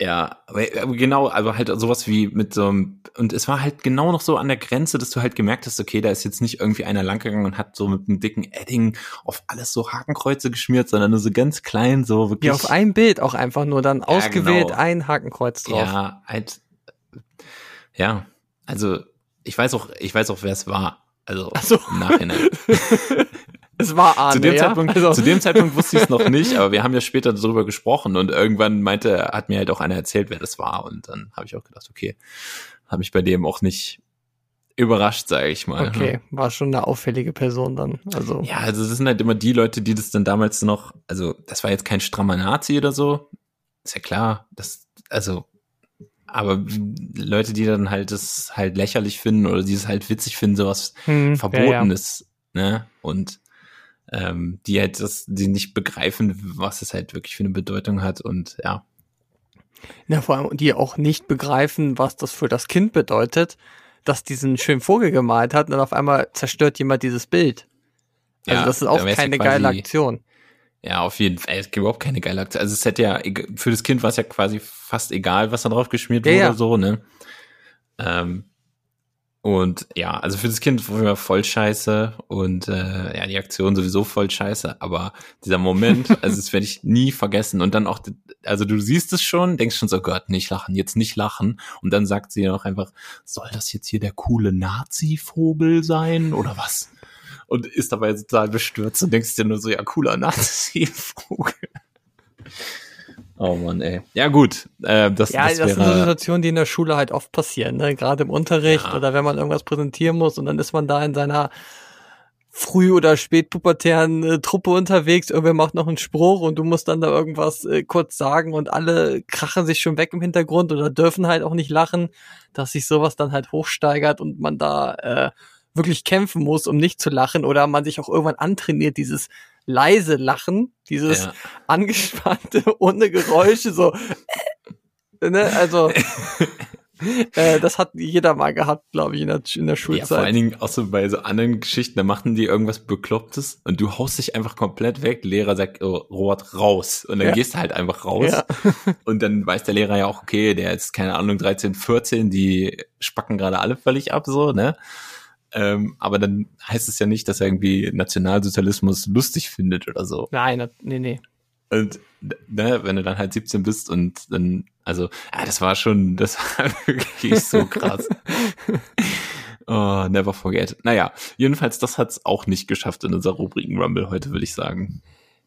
ja, aber aber genau, also halt sowas wie mit so einem, und es war halt genau noch so an der Grenze, dass du halt gemerkt hast, okay, da ist jetzt nicht irgendwie einer langgegangen und hat so mit einem dicken Edding auf alles so Hakenkreuze geschmiert, sondern nur so ganz klein, so wirklich. Ja, auf einem Bild auch einfach nur dann ausgewählt genau. ein Hakenkreuz drauf. Ja, halt, ja, also ich weiß auch, ich weiß auch, wer es war. Also so. im Nachhinein. [LAUGHS] Es war Arne, zu, dem ja? Zeitpunkt, Also, zu dem Zeitpunkt wusste ich es noch nicht, aber wir haben ja später darüber gesprochen und irgendwann meinte, hat mir halt auch einer erzählt, wer das war. Und dann habe ich auch gedacht, okay, habe mich bei dem auch nicht überrascht, sage ich mal. okay, war schon eine auffällige Person dann. Also, Ja, also das sind halt immer die Leute, die das dann damals noch, also das war jetzt kein strammer Nazi oder so, ist ja klar, das, also, aber Leute, die dann halt das halt lächerlich finden oder die es halt witzig finden, sowas hm, Verbotenes, ne? Und ähm, die halt das, die nicht begreifen, was es halt wirklich für eine Bedeutung hat und ja. Ja, vor allem, die auch nicht begreifen, was das für das Kind bedeutet, dass diesen schönen Vogel gemalt hat und dann auf einmal zerstört jemand dieses Bild. Also ja, das ist auch keine quasi- geile Aktion. Ja, auf jeden Fall. Es gibt überhaupt keine geile Aktion. Also es hätte ja, eg- für das Kind war es ja quasi fast egal, was da drauf geschmiert Ja, wurde, ja. so, ne? Ähm, und ja, also für das Kind war voll scheiße und äh, ja, die Aktion sowieso voll scheiße, aber dieser Moment, [LAUGHS] also das werde ich nie vergessen. Und dann auch, also du siehst es schon, denkst schon so, Gott, nicht lachen, jetzt nicht lachen. Und dann sagt sie noch einfach, soll das jetzt hier der coole Nazi-Vogel sein oder was? Und ist dabei total bestürzt und denkst dir nur so, ja, cooler [LAUGHS] Nazi-Vogel. Oh Mann, ey. Ja, gut. Äh, das, Ja, das das, sind so Situationen, die in der Schule halt oft passieren, ne? Gerade im Unterricht Ja. oder wenn man irgendwas präsentieren muss und dann ist man da in seiner früh- oder spätpubertären äh, Truppe unterwegs, irgendwer macht noch einen Spruch und du musst dann da irgendwas äh, kurz sagen und alle krachen sich schon weg im Hintergrund oder dürfen halt auch nicht lachen, dass sich sowas dann halt hochsteigert und man da äh, wirklich kämpfen muss, um nicht zu lachen oder man sich auch irgendwann antrainiert, dieses leise Lachen, dieses ja. angespannte, [LAUGHS] ohne Geräusche, so. ne? Also, [LAUGHS] äh, das hat jeder mal gehabt, glaube ich, in der, in der Ja, vor Schulzeit. allen Dingen auch so bei so anderen Geschichten, da machen die irgendwas Beklopptes und du haust dich einfach komplett weg. Lehrer sagt, oh, Robert, raus. Und dann Ja. gehst du halt einfach raus. Ja. [LAUGHS] Und dann weiß der Lehrer ja auch, okay, der ist, keine Ahnung, 13, 14, die spacken gerade alle völlig ab, so, ne? Ähm, aber dann heißt es ja nicht, dass er irgendwie Nationalsozialismus lustig findet oder so. Nein, nee, nee. Und ne, wenn du dann halt 17 bist und dann, also, ja, das war schon, das [LAUGHS] war wirklich so krass. [LAUGHS] oh, never forget. Naja, jedenfalls, das hat's auch nicht geschafft in unserer Rubriken Rumble heute, würde ich sagen.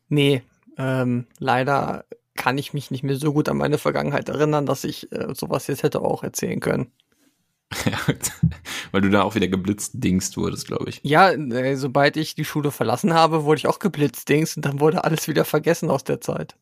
Nee, ähm, leider kann ich mich nicht mehr so gut an meine Vergangenheit erinnern, dass ich äh, sowas jetzt hätte auch erzählen können. Ja, [LAUGHS] Weil du da auch wieder geblitzt dingst wurdest, glaube ich. Ja, äh, sobald ich die Schule verlassen habe, wurde ich auch geblitzt, Dings, und dann wurde alles wieder vergessen aus der Zeit.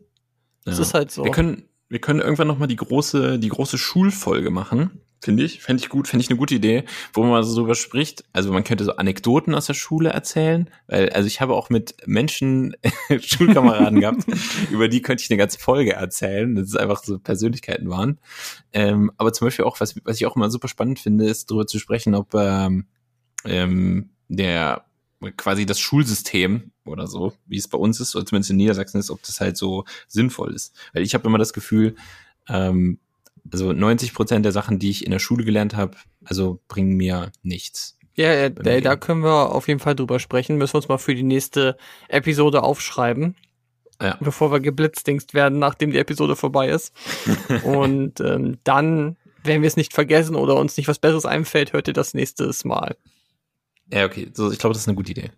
Das Ja. ist halt so. Wir können, wir können irgendwann noch mal die große, die große Schulfolge machen. Finde ich. Fände ich gut, fände ich eine gute Idee, wo man so drüber spricht. Also man könnte so Anekdoten aus der Schule erzählen. Weil, also ich habe auch mit Menschen, [LAUGHS] Schulkameraden gehabt, [LAUGHS] über die könnte ich eine ganze Folge erzählen, dass es einfach so Persönlichkeiten waren. Ähm, aber zum Beispiel auch, was, was ich auch immer super spannend finde, ist darüber zu sprechen, ob ähm, ähm, der quasi das Schulsystem oder so, wie es bei uns ist, oder zumindest in Niedersachsen ist, ob das halt so sinnvoll ist. Weil ich habe immer das Gefühl, ähm, also 90 Prozent der Sachen, die ich in der Schule gelernt habe, also bringen mir nichts. Ja, äh, da, da können wir auf jeden Fall drüber sprechen. Müssen wir uns mal für die nächste Episode aufschreiben. Ja. Bevor wir geblitzdingst werden, nachdem die Episode vorbei ist. [LAUGHS] Und ähm, dann, wenn wir es nicht vergessen oder uns nicht was Besseres einfällt, hört ihr das nächstes Mal. Ja, okay. So, ich glaube, das ist eine gute Idee.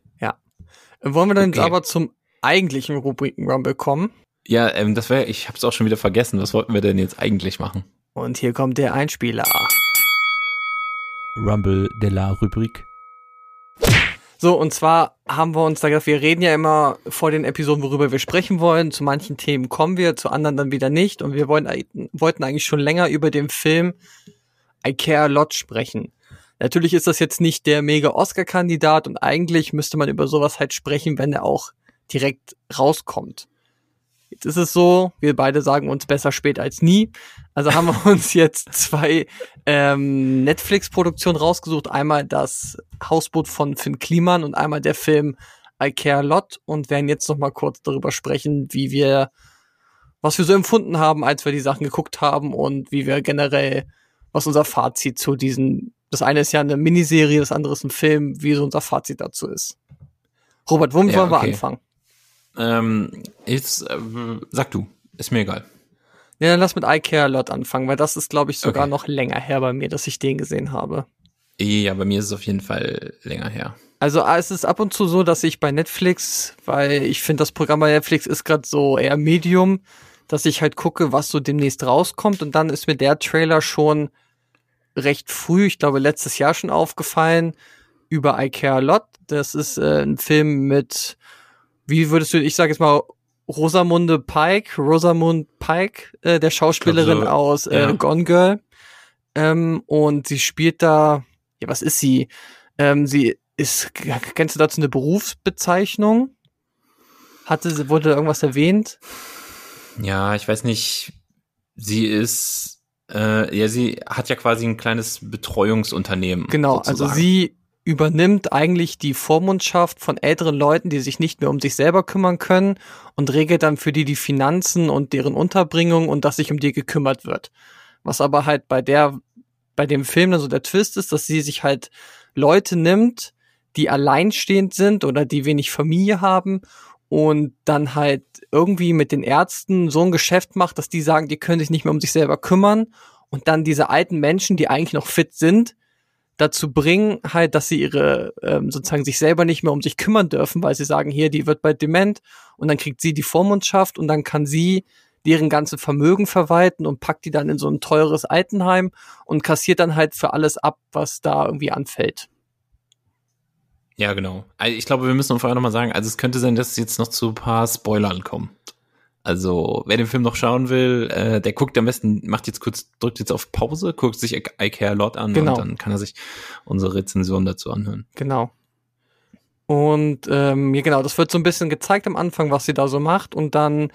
Wollen wir dann jetzt Okay. aber zum eigentlichen Rubriken-Rumble kommen? Ja, ähm, das wäre, ich habe es auch schon wieder vergessen. Was wollten wir denn jetzt eigentlich machen? Und hier kommt der Einspieler. Rumble de la Rubrik. So, und zwar haben wir uns da gedacht, wir reden ja immer vor den Episoden, worüber wir sprechen wollen. Zu manchen Themen kommen wir, zu anderen dann wieder nicht. Und wir wollen, wollten eigentlich schon länger über den Film I Care a Lot sprechen. Natürlich ist das jetzt nicht der mega Oscar-Kandidat und eigentlich müsste man über sowas halt sprechen, wenn er auch direkt rauskommt. Jetzt ist es so, wir beide sagen uns besser spät als nie. Also haben wir [LAUGHS] uns jetzt zwei ähm, Netflix-Produktionen rausgesucht. Einmal das Hausboot von Finn Kliman und einmal der Film I Care a Lot und werden jetzt noch mal kurz darüber sprechen, wie wir, was wir so empfunden haben, als wir die Sachen geguckt haben und wie wir generell, was unser Fazit zu diesen, das eine ist ja eine Miniserie, das andere ist ein Film, wie so unser Fazit dazu ist. Robert, womit Ja, wollen wir okay. anfangen? Ähm, jetzt, äh, sag du. Ist mir egal. Ja, dann lass mit I Care a Lot anfangen, weil das ist, glaube ich, sogar Okay. noch länger her bei mir, dass ich den gesehen habe. Ja, bei mir ist es auf jeden Fall länger her. Also ah, es ist ab und zu so, dass ich bei Netflix, weil ich finde, das Programm bei Netflix ist gerade so eher Medium, dass ich halt gucke, was so demnächst rauskommt und dann ist mir der Trailer schon recht früh, ich glaube letztes Jahr schon aufgefallen, über I Care a Lot. Das ist äh, ein Film mit, wie würdest du, ich sage jetzt mal, Rosamunde Pike, Rosamund Pike, äh, der Schauspielerin so, aus äh, ja. Gone Girl. Ähm, und sie spielt da, ja, was ist sie? Ähm, sie ist, kennst du dazu eine Berufsbezeichnung? Hatte, sie- wurde da irgendwas erwähnt? Ja, ich weiß nicht. Sie ist, äh, ja, sie hat ja quasi ein kleines Betreuungsunternehmen. Genau, also sozusagen. sie übernimmt eigentlich die Vormundschaft von älteren Leuten, die sich nicht mehr um sich selber kümmern können und regelt dann für die die Finanzen und deren Unterbringung und dass sich um die gekümmert wird. Was aber halt bei der, bei dem Film dann so der Twist ist, dass sie sich halt Leute nimmt, die alleinstehend sind oder die wenig Familie haben und dann halt irgendwie mit den Ärzten so ein Geschäft macht, dass die sagen, die können sich nicht mehr um sich selber kümmern und dann diese alten Menschen, die eigentlich noch fit sind, dazu bringen, halt, dass sie ihre ähm, sozusagen sich selber nicht mehr um sich kümmern dürfen, weil sie sagen, hier, die wird bald dement und dann kriegt sie die Vormundschaft und dann kann sie deren ganze Vermögen verwalten und packt die dann in so ein teures Altenheim und kassiert dann halt für alles ab, was da irgendwie anfällt. Ja, genau. Also ich glaube, wir müssen vorher nochmal sagen, also es könnte sein, dass jetzt noch zu ein paar Spoilern kommt. Also, wer den Film noch schauen will, äh, der guckt am besten, macht jetzt kurz, drückt jetzt auf Pause, guckt sich I Care a Lot an Genau. und dann kann er sich unsere Rezension dazu anhören. Genau. Und ähm, ja, genau, das wird so ein bisschen gezeigt am Anfang, was sie da so macht. Und dann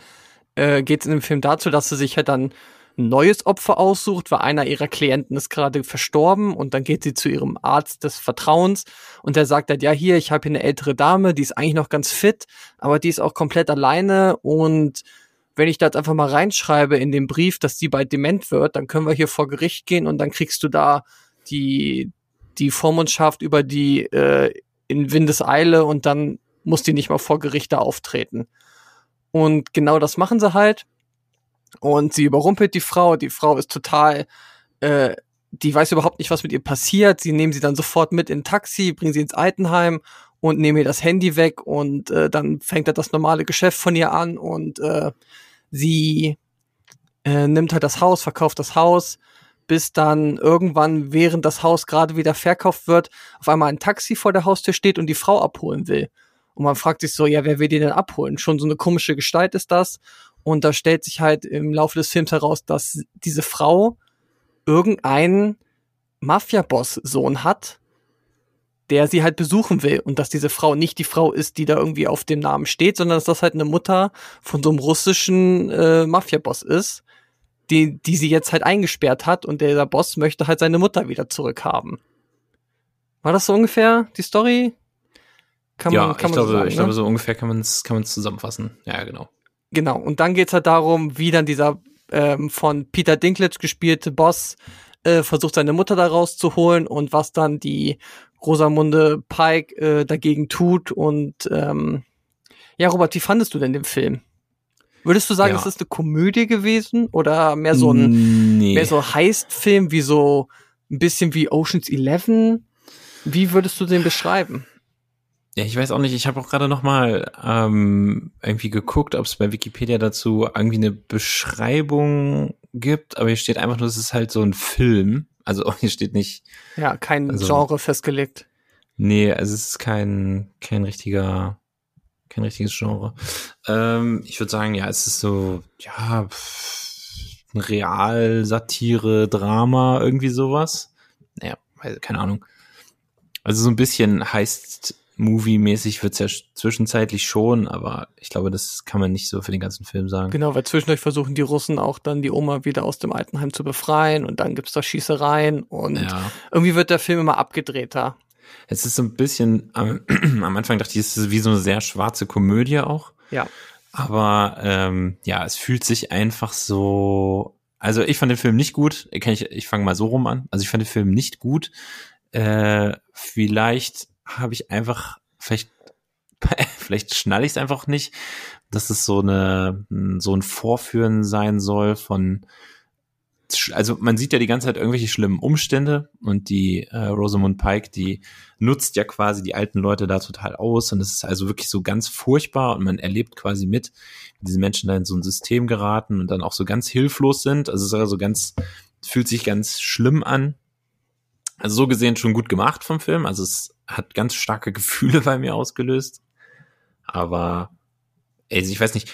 äh, geht es in dem Film dazu, dass sie sich halt dann ein neues Opfer aussucht, weil einer ihrer Klienten ist gerade verstorben und dann geht sie zu ihrem Arzt des Vertrauens und der sagt halt, ja hier, ich habe hier eine ältere Dame, die ist eigentlich noch ganz fit, aber die ist auch komplett alleine und wenn ich da jetzt einfach mal reinschreibe in den Brief, dass die bald dement wird, dann können wir hier vor Gericht gehen und dann kriegst du da die, die Vormundschaft über die äh, in Windeseile und dann muss die nicht mal vor Gericht da auftreten. Und genau das machen sie halt. Und sie überrumpelt die Frau. Die Frau ist total, äh, die weiß überhaupt nicht, was mit ihr passiert. Sie nehmen sie dann sofort mit in ein Taxi, bringen sie ins Altenheim und nehmen ihr das Handy weg und äh, dann fängt er das normale Geschäft von ihr an und äh, sie äh, nimmt halt das Haus, verkauft das Haus, bis dann irgendwann, während das Haus gerade wieder verkauft wird, auf einmal ein Taxi vor der Haustür steht und die Frau abholen will. Und man fragt sich so, ja, wer will die denn abholen? Schon so eine komische Gestalt ist das. Und da stellt sich halt im Laufe des Films heraus, dass diese Frau irgendeinen Mafia-Boss-Sohn hat, der sie halt besuchen will. Und dass diese Frau nicht die Frau ist, die da irgendwie auf dem Namen steht, sondern dass das halt eine Mutter von so einem russischen äh, Mafia-Boss ist, die, die sie jetzt halt eingesperrt hat. Und der Boss möchte halt seine Mutter wieder zurückhaben. War das so ungefähr die Story? Kann ja, man, kann ich man glaube, so sagen, ich ne? glaube, so ungefähr kann man es kann man's zusammenfassen. Ja, genau. Genau. Und dann geht's halt darum, wie dann dieser ähm, von Peter Dinklage gespielte Boss äh, versucht seine Mutter da rauszuholen und was dann die Rosamunde Pike äh, dagegen tut und ähm, ja, Robert, wie fandest du denn den Film? Würdest du sagen, Ja. es ist eine Komödie gewesen oder mehr so ein nee. mehr so Heist-Film wie so ein bisschen wie Ocean's Eleven? Wie würdest du den beschreiben? Ja, ich weiß auch nicht. Ich habe auch gerade noch mal ähm, irgendwie geguckt, ob es bei Wikipedia dazu irgendwie eine Beschreibung gibt. Aber hier steht einfach nur, es ist halt so ein Film. Also [LAUGHS] hier steht nicht, Ja, kein Also- Genre festgelegt. nee, also es ist kein kein richtiger kein richtiges Genre. Ähm, ich würde sagen, ja, es ist so ja pff, ein Real-Satire, Drama, irgendwie sowas. Naja, keine Ahnung. Also so ein bisschen heißt Movie-mäßig wird's ja sch- zwischenzeitlich schon, aber ich glaube, das kann man nicht so für den ganzen Film sagen. Genau, weil zwischendurch versuchen die Russen auch dann die Oma wieder aus dem Altenheim zu befreien und dann gibt's da Schießereien und Ja. irgendwie wird der Film immer abgedrehter. Es ist so ein bisschen, am, [CLEARS THROAT] am Anfang dachte ich, es ist wie so eine sehr schwarze Komödie auch. Ja. Aber ähm, ja, es fühlt sich einfach so. Also ich fand den Film nicht gut. Ich, ich, ich fange mal so rum an. Also ich fand den Film nicht gut. Äh, vielleicht habe ich einfach, vielleicht, [LAUGHS] vielleicht schnall ich es einfach nicht, dass es so eine so ein Vorführen sein soll von also man sieht ja die ganze Zeit irgendwelche schlimmen Umstände und die äh, Rosamund Pike, die nutzt ja quasi die alten Leute da total aus und es ist also wirklich so ganz furchtbar und man erlebt quasi mit, wie diese Menschen da in so ein System geraten und dann auch so ganz hilflos sind. Also es ist also ganz, fühlt sich ganz schlimm an. Also so gesehen schon gut gemacht vom Film. Also es hat ganz starke [LAUGHS] Gefühle bei mir ausgelöst. Aber, ey, ich weiß nicht,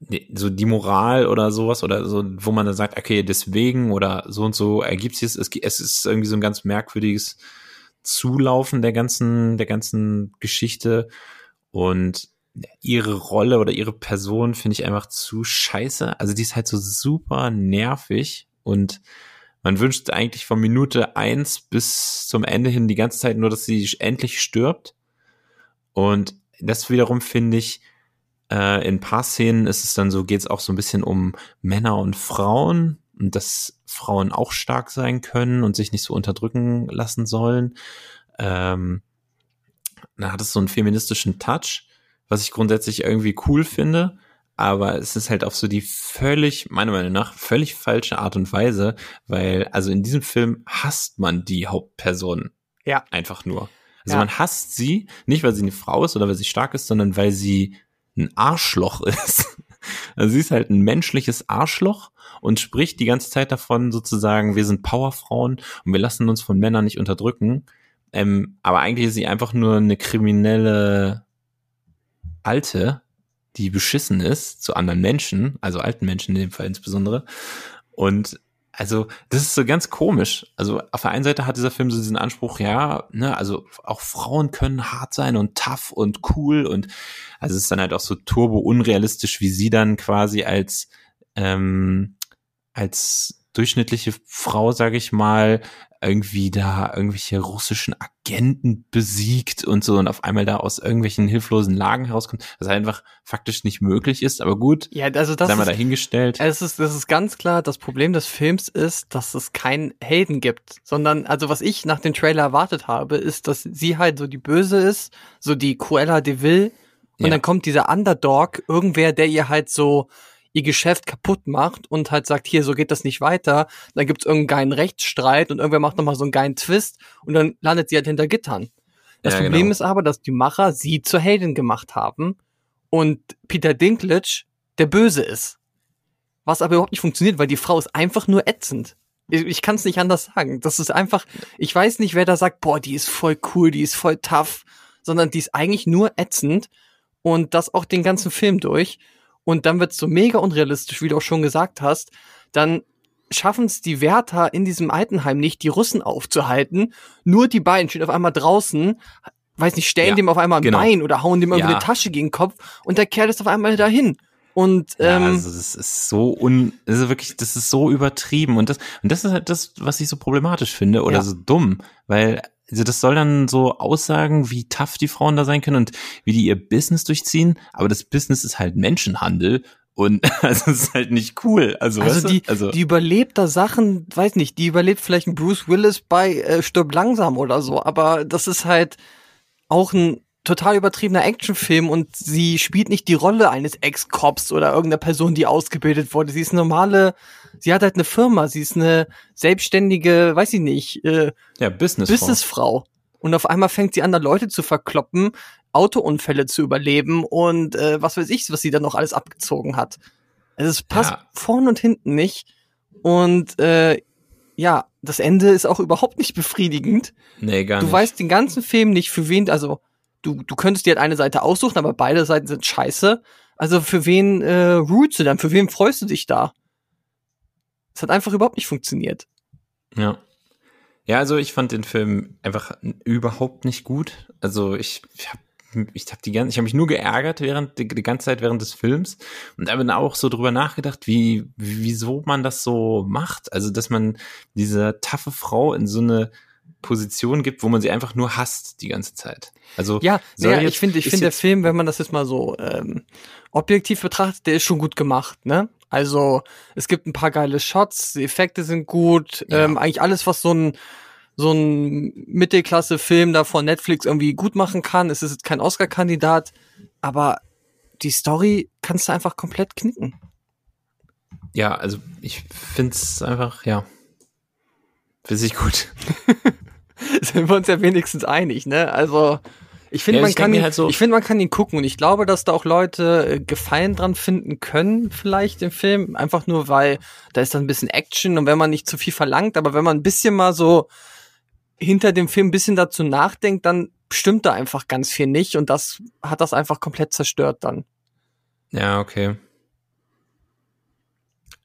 nee, so die Moral oder sowas oder so, wo man dann sagt, okay, deswegen oder so und so ergibt sich es. Es, es ist irgendwie so ein ganz merkwürdiges Zulaufen der ganzen, der ganzen Geschichte und ihre Rolle oder ihre Person finde ich einfach zu scheiße. Also die ist halt so super nervig und man wünscht eigentlich von Minute eins bis zum Ende hin die ganze Zeit nur, dass sie endlich stirbt. Und das wiederum finde ich, äh, in ein paar Szenen ist es dann so, geht es auch so ein bisschen um Männer und Frauen und dass Frauen auch stark sein können und sich nicht so unterdrücken lassen sollen. Ähm, dann hat es so einen feministischen Touch, was ich grundsätzlich irgendwie cool finde, aber es ist halt auf so die völlig, meiner Meinung nach, völlig falsche Art und Weise, weil, also in diesem Film hasst man die Hauptperson. Ja. Einfach nur. Also Ja. man hasst sie, nicht weil sie eine Frau ist oder weil sie stark ist, sondern weil sie ein Arschloch [LAUGHS] ist. Also sie ist halt ein menschliches Arschloch und spricht die ganze Zeit davon sozusagen, wir sind Powerfrauen und wir lassen uns von Männern nicht unterdrücken. Ähm, aber eigentlich ist sie einfach nur eine kriminelle Alte, die beschissen ist zu anderen Menschen, also alten Menschen in dem Fall insbesondere. Und also, das ist so ganz komisch. Also, auf der einen Seite hat dieser Film so diesen Anspruch, ja, ne, also auch Frauen können hart sein und tough und cool und also es ist dann halt auch so turbo unrealistisch, wie sie dann quasi als ähm, als durchschnittliche Frau, sage ich mal, irgendwie da irgendwelche russischen Agenten besiegt und so und auf einmal da aus irgendwelchen hilflosen Lagen herauskommt, was einfach faktisch nicht möglich ist, aber gut, Ja, also das sei mal dahingestellt. es ist, das ist ganz klar, das Problem des Films ist, dass es keinen Helden gibt, sondern, also was ich nach dem Trailer erwartet habe, ist, dass sie halt so die Böse ist, so die Cruella de Vil, und Ja. dann kommt dieser Underdog, irgendwer, der ihr halt so ihr Geschäft kaputt macht und halt sagt, hier, so geht das nicht weiter. Dann gibt's irgendeinen geilen Rechtsstreit und irgendwer macht nochmal so einen geilen Twist und dann landet sie halt hinter Gittern. Das Ja, Problem genau. ist aber, dass die Macher sie zur Heldin gemacht haben und Peter Dinklage der Böse ist. Was aber überhaupt nicht funktioniert, weil die Frau ist einfach nur ätzend. Ich, ich kann es nicht anders sagen. Das ist einfach, ich weiß nicht, wer da sagt, boah, die ist voll cool, die ist voll tough, sondern die ist eigentlich nur ätzend und das auch den ganzen Film durch. Und dann wird's so mega unrealistisch, wie du auch schon gesagt hast. Dann schaffen es die Wärter in diesem Altenheim nicht, die Russen aufzuhalten. Nur die beiden stehen auf einmal draußen, weiß nicht, stellen Ja, dem auf einmal ein genau. Bein oder hauen dem irgendwie Ja. eine Tasche gegen den Kopf und der Kerl ist auf einmal dahin. Und Ja, ähm, also das ist so un, das ist wirklich, das ist so übertrieben und das und das ist halt das, was ich so problematisch finde oder Ja. so dumm, weil also das soll dann so aussagen, wie tough die Frauen da sein können und wie die ihr Business durchziehen, aber das Business ist halt Menschenhandel Und [LAUGHS] also es ist halt nicht cool. Also, weißt Also du? die, also die überlebt da Sachen, weiß nicht, die überlebt vielleicht ein Bruce Willis bei äh, Stirb langsam oder so, aber das ist halt auch ein total übertriebener Actionfilm und sie spielt nicht die Rolle eines Ex-Cops oder irgendeiner Person, die ausgebildet wurde. Sie ist eine normale, sie hat halt eine Firma, sie ist eine selbstständige, weiß ich nicht, äh, ja, Business. Businessfrau. Und auf einmal fängt sie an, da Leute zu verkloppen, Autounfälle zu überleben und äh, was weiß ich, was sie dann noch alles abgezogen hat. Also es passt Ja. vorn und hinten nicht. Und äh, ja, das Ende ist auch überhaupt nicht befriedigend. Nee, gar Du nicht. weißt den ganzen Film nicht, für wen, also du, du könntest dir halt eine Seite aussuchen, aber beide Seiten sind scheiße. Also für wen äh, rootst du dann? Für wen freust du dich da? Es hat einfach überhaupt nicht funktioniert. Ja. Ja, also ich fand den Film einfach überhaupt nicht gut. Also ich, ich habe ich hab die ganze, ich habe mich nur geärgert während die, die ganze Zeit während des Films und habe dann auch so drüber nachgedacht, wie wieso man das so macht. Also dass man diese taffe Frau in so eine Position gibt, wo man sie einfach nur hasst die ganze Zeit. Also Ja, ja jetzt- ich finde, ich finde der Film, wenn man das jetzt mal so ähm, objektiv betrachtet, der ist schon gut gemacht, ne? Also es gibt ein paar geile Shots, die Effekte sind gut, Ja. ähm, eigentlich alles, was so ein so ein Mittelklasse-Film da von Netflix irgendwie gut machen kann. Es ist jetzt kein Oscar-Kandidat, aber die Story kannst du einfach komplett knicken. Ja, also ich finde es einfach, ja, finde ich gut. [LAUGHS] [LAUGHS] Sind wir uns ja wenigstens einig, ne? Also ich finde, Ja, man ich kann denk mir ihn, halt so- ich finde, man kann ihn gucken und ich glaube, dass da auch Leute äh, Gefallen dran finden können, vielleicht im Film, einfach nur weil da ist dann ein bisschen Action und wenn man nicht zu viel verlangt, aber wenn man ein bisschen mal so hinter dem Film ein bisschen dazu nachdenkt, dann stimmt da einfach ganz viel nicht und das hat das einfach komplett zerstört dann. Ja, okay.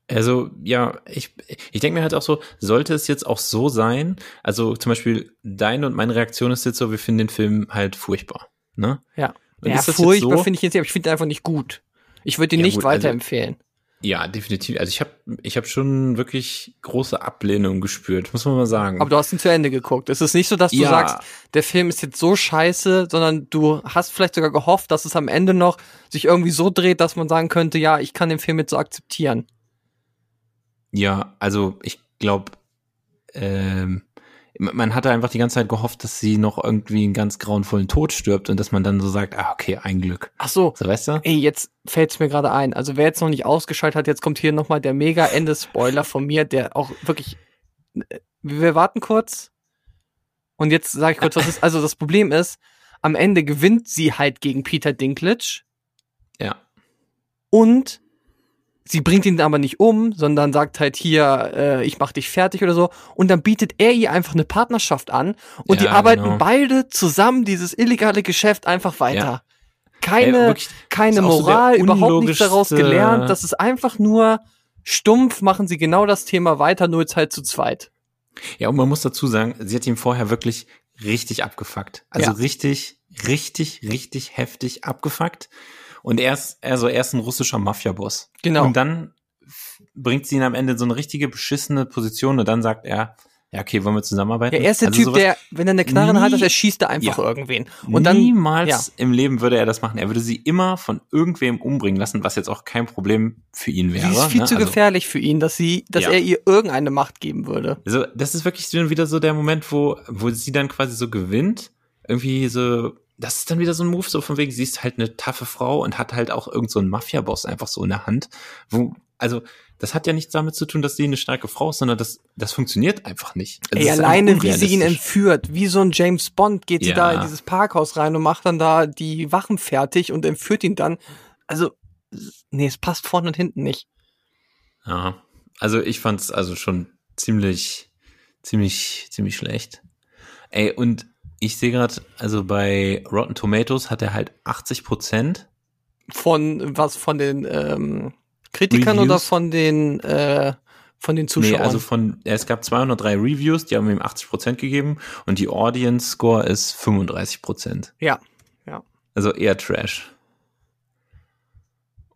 Also, ja, ich, ich denke mir halt auch so, sollte es jetzt auch so sein, also zum Beispiel deine und meine Reaktion ist jetzt so, wir finden den Film halt furchtbar, ne? Ja. Und ja, ist das jetzt furchtbar so? finde ich jetzt nicht, aber ich finde ihn einfach nicht gut. Ich würde ihn Ja, nicht gut, also- weiterempfehlen. Ja, definitiv. Also ich habe ich hab schon wirklich große Ablehnung gespürt, muss man mal sagen. Aber du hast ihn zu Ende geguckt. Es ist nicht so, dass du Ja. sagst, der Film ist jetzt so scheiße, sondern du hast vielleicht sogar gehofft, dass es am Ende noch sich irgendwie so dreht, dass man sagen könnte, ja, ich kann den Film jetzt so akzeptieren. Ja, also ich glaube, ähm, man hatte einfach die ganze Zeit gehofft, dass sie noch irgendwie einen ganz grauenvollen Tod stirbt und dass man dann so sagt, ah, okay, ein Glück. Ach so. So, weißt du? Ey, jetzt fällt's mir gerade ein. Also wer jetzt noch nicht ausgeschaltet hat, jetzt kommt hier nochmal der mega Ende-Spoiler von mir, der auch wirklich. äh, Wir warten kurz. Und jetzt sage ich kurz, was ist. Also das Problem ist, am Ende gewinnt sie halt gegen Peter Dinklage. Ja. und sie bringt ihn aber nicht um, sondern sagt halt hier, äh, ich mach dich fertig oder so. Und dann bietet er ihr einfach eine Partnerschaft an und die Ja, arbeiten genau. beide zusammen dieses illegale Geschäft einfach weiter. Keine, Ey, wirklich, keine auch so Moral, überhaupt nichts daraus gelernt. Das ist einfach nur stumpf, machen sie genau das Thema weiter, nur jetzt halt zu zweit. Ja, und man muss dazu sagen, sie hat ihn vorher wirklich richtig abgefuckt. Also Ja. richtig, richtig, richtig heftig abgefuckt. Und er ist, also er ist ein russischer Mafia-Boss. Genau. Und dann bringt sie ihn am Ende in so eine richtige beschissene Position und dann sagt er, ja, okay, wollen wir zusammenarbeiten? Ja, er ist der Also Typ, der, wenn er eine Knarre hat, nie- er schießt er einfach Ja. irgendwen. Und dann, Niemals ja. im Leben würde er das machen. Er würde sie immer von irgendwem umbringen lassen, was jetzt auch kein Problem für ihn wäre. sie ist viel ne? zu Also- gefährlich für ihn, dass sie, dass Ja. er ihr irgendeine Macht geben würde. Also, das ist wirklich wieder so der Moment, wo, wo sie dann quasi so gewinnt. Irgendwie so, das ist dann wieder so ein Move, so von wegen, sie ist halt eine taffe Frau und hat halt auch irgend so einen Mafia-Boss einfach so in der Hand. Wo, also, das hat ja nichts damit zu tun, dass sie eine starke Frau ist, sondern das, das funktioniert einfach nicht. Also, Ey, alleine wie sie ihn entführt, wie so ein James Bond geht sie Ja. da in dieses Parkhaus rein und macht dann da die Wachen fertig und entführt ihn dann. Also, nee, es passt vorne und hinten nicht. Ja, also ich fand's also schon ziemlich, ziemlich, ziemlich schlecht. Ey, und ich sehe gerade, also bei Rotten Tomatoes hat er halt 80 Prozent. Von was von den ähm, Kritikern Reviews? oder von den äh, von den Zuschauern? Nee, also von, es gab 203 Reviews, die haben ihm 80 Prozent gegeben und die Audience Score ist 35 Prozent. ja, ja. Also eher Trash.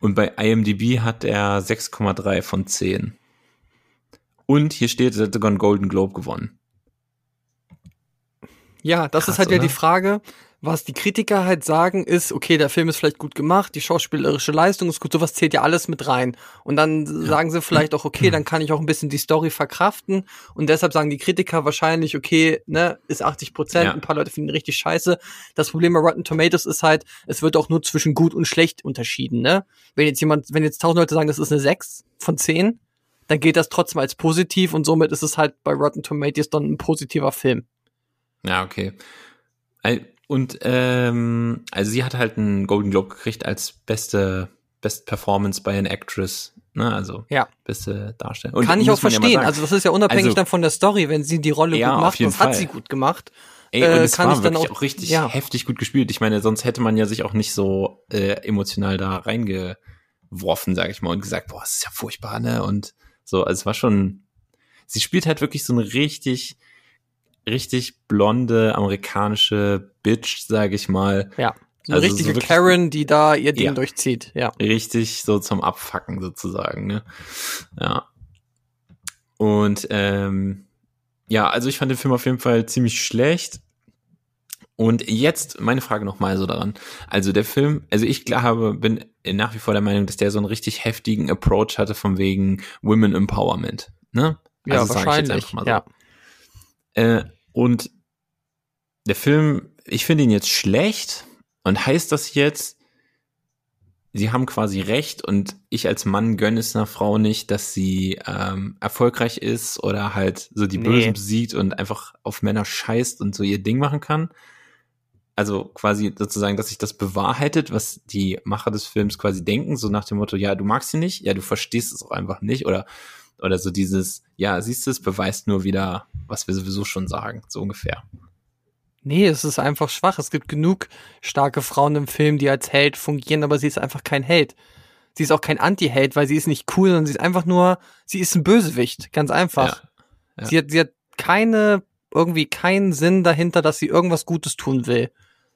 Und bei IMDb hat er 6,3 von 10. Und hier steht, er hat sogar einen Golden Globe gewonnen. Ja, das Krass, ist halt ja oder? die Frage, Was die Kritiker halt sagen, ist, okay, der Film ist vielleicht gut gemacht, die schauspielerische Leistung ist gut, sowas zählt ja alles mit rein. Und dann sagen sie vielleicht auch, okay, dann kann ich auch ein bisschen die Story verkraften. Und deshalb sagen die Kritiker wahrscheinlich, okay, ne, ist 80 Prozent, Ja. ein paar Leute finden ihn richtig scheiße. Das Problem bei Rotten Tomatoes ist halt, es wird auch nur zwischen gut und schlecht unterschieden, ne? Wenn jetzt jemand, wenn jetzt tausend Leute sagen, das ist eine 6 von 10, dann gilt das trotzdem als positiv und somit ist es halt bei Rotten Tomatoes dann ein positiver Film. Ja, okay. Und ähm, also sie hat halt einen Golden Globe gekriegt als beste Best Performance by an Actress, ne? Also Ja. beste Darstellung. Und Kann ich auch ja verstehen. sagen, also das ist ja unabhängig Also- dann von der Story, wenn sie die Rolle Ja, gut macht, das hat sie gut gemacht. Ey, äh, und es kann war ich dann auch- auch, richtig ja. heftig gut gespielt. Ich meine, sonst hätte man ja sich auch nicht so äh, emotional da reingeworfen, sag ich mal, und gesagt, boah, das ist ja furchtbar, ne? Und so, also es war schon, sie spielt halt wirklich so eine richtig, richtig blonde amerikanische Bitch, sag ich mal. Ja. So eine Also so richtige wirklich- Karen, die da ihr Ding Ja. durchzieht. Ja. richtig so zum Abfacken sozusagen, ne? Ja. Und ähm, ja, also ich fand den Film auf jeden Fall ziemlich schlecht. Und jetzt meine Frage nochmal so daran. Also der Film, also ich glaube, bin nach wie vor der Meinung, dass der so einen richtig heftigen Approach hatte von wegen Women Empowerment. Ne? Ja, Also jetzt wahrscheinlich. einfach mal so. Ja. Äh, und der Film, ich finde ihn jetzt schlecht. Und heißt das jetzt, sie haben quasi recht und ich als Mann gönne es einer Frau nicht, dass sie ähm, erfolgreich ist oder halt so die Nee. Bösen besiegt und einfach auf Männer scheißt und so ihr Ding machen kann. Also quasi sozusagen, dass sich das bewahrheitet, was die Macher des Films quasi denken, so nach dem Motto, ja, du magst sie nicht, ja, du verstehst es auch einfach nicht oder oder so dieses, ja, siehst du, es beweist nur wieder, was wir sowieso schon sagen, so ungefähr. Nee, es ist einfach schwach. Es gibt genug starke Frauen im Film, die als Held fungieren, aber sie ist einfach kein Held. Sie ist auch kein Anti-Held, weil sie ist nicht cool, sondern sie ist einfach nur, sie ist ein Bösewicht, ganz einfach. Ja. Ja. Sie hat, sie hat keine, irgendwie keinen Sinn dahinter, dass sie irgendwas Gutes tun will.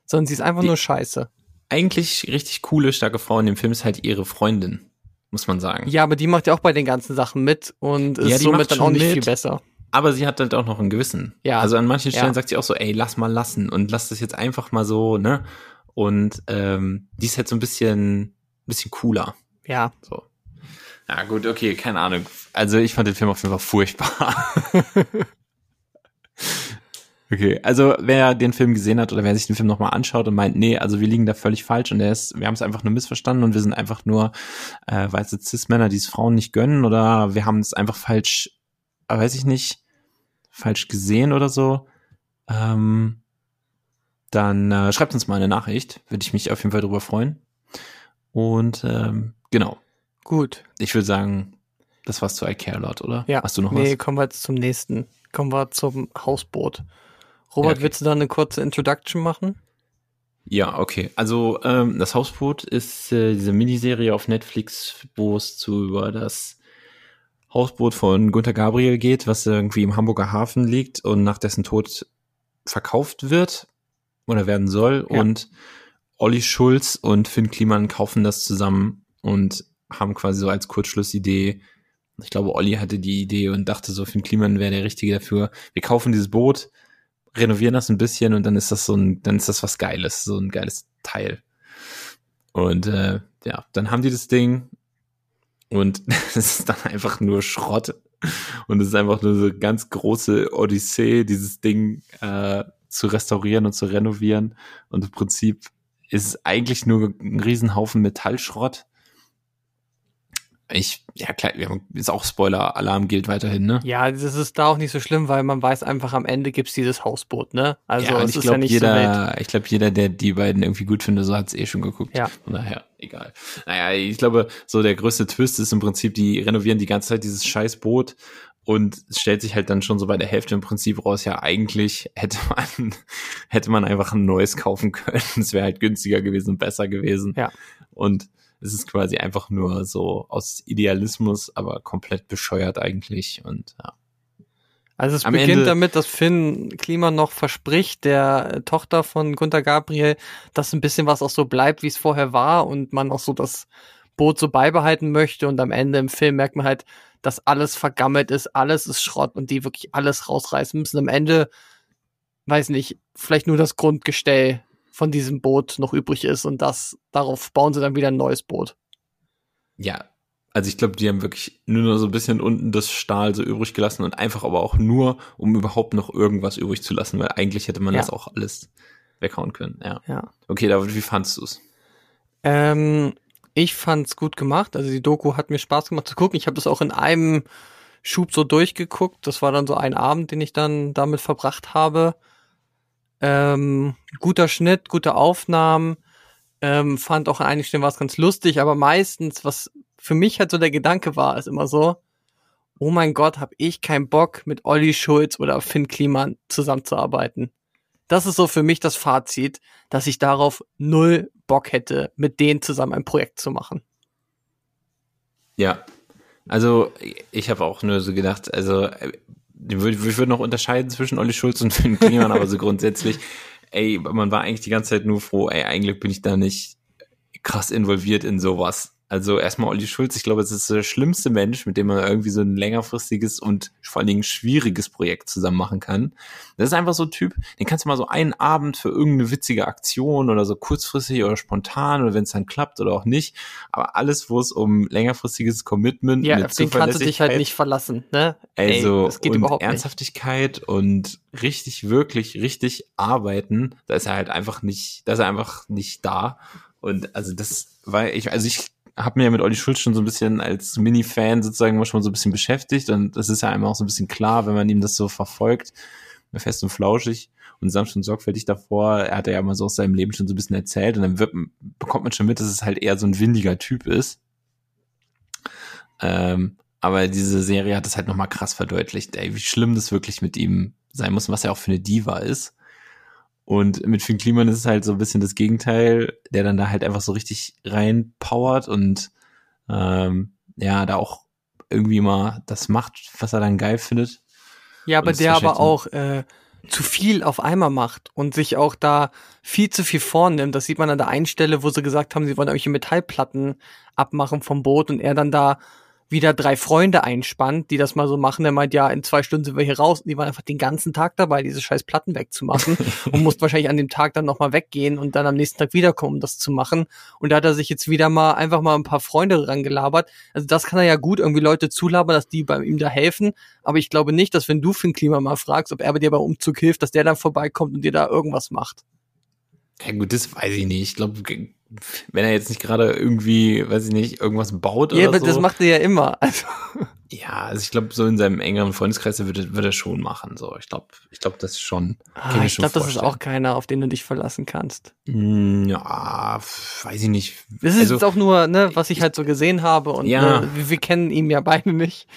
Sondern sie ist einfach Die- nur scheiße. Eigentlich richtig coole, starke Frau in dem Film ist halt ihre Freundin, muss man sagen. Ja, aber die macht ja auch bei den ganzen Sachen mit und ist Ja, somit macht dann auch nicht mit. viel besser. Aber sie hat halt auch noch ein Gewissen. Ja. Also an manchen Stellen Ja. sagt sie auch so, ey, lass mal lassen und lass das jetzt einfach mal so, ne? Und ähm, die ist halt so ein bisschen, bisschen cooler. Ja. So. Ja, gut, okay, keine Ahnung. Also ich fand den Film auf jeden Fall furchtbar. [LAUGHS] [LAUGHS] okay, also wer den Film gesehen hat oder wer sich den Film nochmal anschaut und meint, nee, also wir liegen da völlig falsch und der ist, wir haben es einfach nur missverstanden und wir sind einfach nur äh, weiße Cis-Männer, die es Frauen nicht gönnen oder wir haben es einfach falsch, äh, weiß ich nicht, falsch gesehen oder so, ähm, dann äh, schreibt uns mal eine Nachricht, würde ich mich auf jeden Fall drüber freuen. Und ähm, genau, Gut. ich würde sagen, das war's zu I Care a Lot, oder? Ja. Hast du noch nee, was? kommen wir jetzt zum nächsten. Kommen wir zum Hausboot. Robert, Ja, okay. willst du da eine kurze Introduction machen? Ja, okay. Also ähm, das Hausboot ist äh, diese Miniserie auf Netflix, wo es zu über das Hausboot von Gunther Gabriel geht, was irgendwie im Hamburger Hafen liegt und nach dessen Tod verkauft wird oder werden soll. Ja. Und Olli Schulz und Finn Kliman kaufen das zusammen und haben quasi so als Kurzschlussidee, ich glaube, Olli hatte die Idee und dachte so, Finn Kliman wäre der Richtige dafür. Wir kaufen dieses Boot, renovieren das ein bisschen und dann ist das so ein, dann ist das was Geiles, so ein geiles Teil. Und äh, ja, dann haben die das Ding und [LAUGHS] es ist dann einfach nur Schrott. Und es ist einfach nur so eine ganz große Odyssee, dieses Ding äh, zu restaurieren und zu renovieren. Und im Prinzip ist es eigentlich nur ein Riesenhaufen Metallschrott. Ich, ja klar, wir haben- ist auch Spoiler-Alarm gilt weiterhin, ne? Ja, das ist da auch nicht so schlimm, weil man weiß einfach, am Ende gibt's dieses Hausboot, ne? Also ja, es ich ist ja glaube, nicht so jeder, ich glaube, jeder, der die beiden irgendwie gut findet, so hat's eh schon geguckt. Ja. Von daher, egal. Naja, ich glaube, so der größte Twist ist im Prinzip, die renovieren die ganze Zeit dieses scheiß Boot und es stellt sich halt dann schon so bei der Hälfte im Prinzip raus, ja, eigentlich hätte man, [LAUGHS] hätte man einfach ein neues kaufen können. [LAUGHS] Es wäre halt günstiger gewesen und besser gewesen. Ja. Und es ist quasi einfach nur so aus Idealismus, aber komplett bescheuert eigentlich und ja. Also es Am beginnt Ende- damit, dass Finn Klima noch verspricht, der äh, Tochter von Gunter Gabriel, dass ein bisschen was auch so bleibt, wie es vorher war und man auch so das Boot so beibehalten möchte und am Ende im Film merkt man halt, dass alles vergammelt ist, alles ist Schrott und die wirklich alles rausreißen müssen. Am Ende, weiß nicht, vielleicht nur das Grundgestell von diesem Boot noch übrig ist und das, darauf bauen sie dann wieder ein neues Boot. Ja, also ich glaube, die haben wirklich nur noch so ein bisschen unten das Stahl so übrig gelassen und einfach aber auch nur, um überhaupt noch irgendwas übrig zu lassen, weil eigentlich hätte man Ja. das auch alles weghauen können. Ja. Ja. Okay, David, wie fandst du's? Ähm, ich fand's gut gemacht. Also die Doku hat mir Spaß gemacht zu gucken. Ich habe das auch in einem Schub so durchgeguckt. Das war dann so ein Abend, den ich dann damit verbracht habe. Ähm, guter Schnitt, gute Aufnahmen. Ähm, fand auch an einigen Stellen war es ganz lustig, aber meistens, was für mich halt so der Gedanke war, ist immer so, oh mein Gott, hab ich keinen Bock, mit Olli Schulz oder Finn Kliman zusammenzuarbeiten. Das ist so für mich das Fazit, dass ich darauf null Bock hätte, mit denen zusammen ein Projekt zu machen. Ja, also ich habe auch nur so gedacht, also äh, ich würde noch unterscheiden zwischen Olli Schulz und [LAUGHS] Finn Kliman, aber so grundsätzlich, ey, man war eigentlich die ganze Zeit nur froh, ey, eigentlich bin ich da nicht krass involviert in sowas. Also erstmal Olli Schulz, ich glaube, es ist der schlimmste Mensch, mit dem man irgendwie so ein längerfristiges und vor allen Dingen schwieriges Projekt zusammen machen kann. Das ist einfach so ein Typ, den kannst du mal so einen Abend für irgendeine witzige Aktion oder so kurzfristig oder spontan oder wenn es dann klappt oder auch nicht. Aber alles, wo es um längerfristiges Commitment Ja, mit auf den kannst du dich halt nicht verlassen, ne? also Ey, das geht und überhaupt nicht. Ernsthaftigkeit und richtig, wirklich, richtig arbeiten, da ist er halt einfach nicht, da ist er einfach nicht da. Und also das war ich, also ich habe mir ja mit Olli Schulz schon so ein bisschen als Mini-Fan sozusagen mal schon so ein bisschen beschäftigt und das ist ja einmal auch so ein bisschen klar, wenn man ihm das so verfolgt, fest und flauschig und sanft und sorgfältig davor. Er hat ja mal so aus seinem Leben schon so ein bisschen erzählt und dann wird, bekommt man schon mit, dass es halt eher so ein windiger Typ ist. Ähm, aber diese Serie hat es halt nochmal krass verdeutlicht, ey, wie schlimm das wirklich mit ihm sein muss, und was er auch für eine Diva ist. Und mit Finn Kliman ist es halt so ein bisschen das Gegenteil, der dann da halt einfach so richtig reinpowert und ähm, ja, da auch irgendwie mal das macht, was er dann geil findet. Ja, aber der aber auch äh, zu viel auf einmal macht und sich auch da viel zu viel vornimmt. Das sieht man an der einen Stelle, wo sie gesagt haben, sie wollen irgendwelche Metallplatten abmachen vom Boot und er dann da wieder drei Freunde einspannt, die das mal so machen. Er meint, ja, in zwei Stunden sind wir hier raus. Und die waren einfach den ganzen Tag dabei, diese scheiß Platten wegzumachen [LAUGHS] und mussten wahrscheinlich an dem Tag dann nochmal weggehen und dann am nächsten Tag wiederkommen, um das zu machen. Und da hat er sich jetzt wieder mal einfach mal ein paar Freunde rangelabert. Also das kann er ja gut irgendwie Leute zulabern, dass die bei ihm da helfen. Aber ich glaube nicht, dass wenn du für ein Klima mal fragst, ob er bei dir beim Umzug hilft, dass der dann vorbeikommt und dir da irgendwas macht. Ja gut, das weiß ich nicht. Ich glaube, wenn er jetzt nicht gerade irgendwie, weiß ich nicht, irgendwas baut Ja, oder aber so. das macht er ja immer. Also, ja, also ich glaube, so in seinem engeren Freundeskreis wird, er- wird er schon machen. So, ich glaube, ich glaube, das schon. kann ah, ich schon glaube, das ist auch keiner, auf den du dich verlassen kannst. Mm, Ja, weiß ich nicht. Das ist also, jetzt auch nur, ne, was ich halt so gesehen habe und Ja. ne, wir, wir kennen ihn ja beide nicht.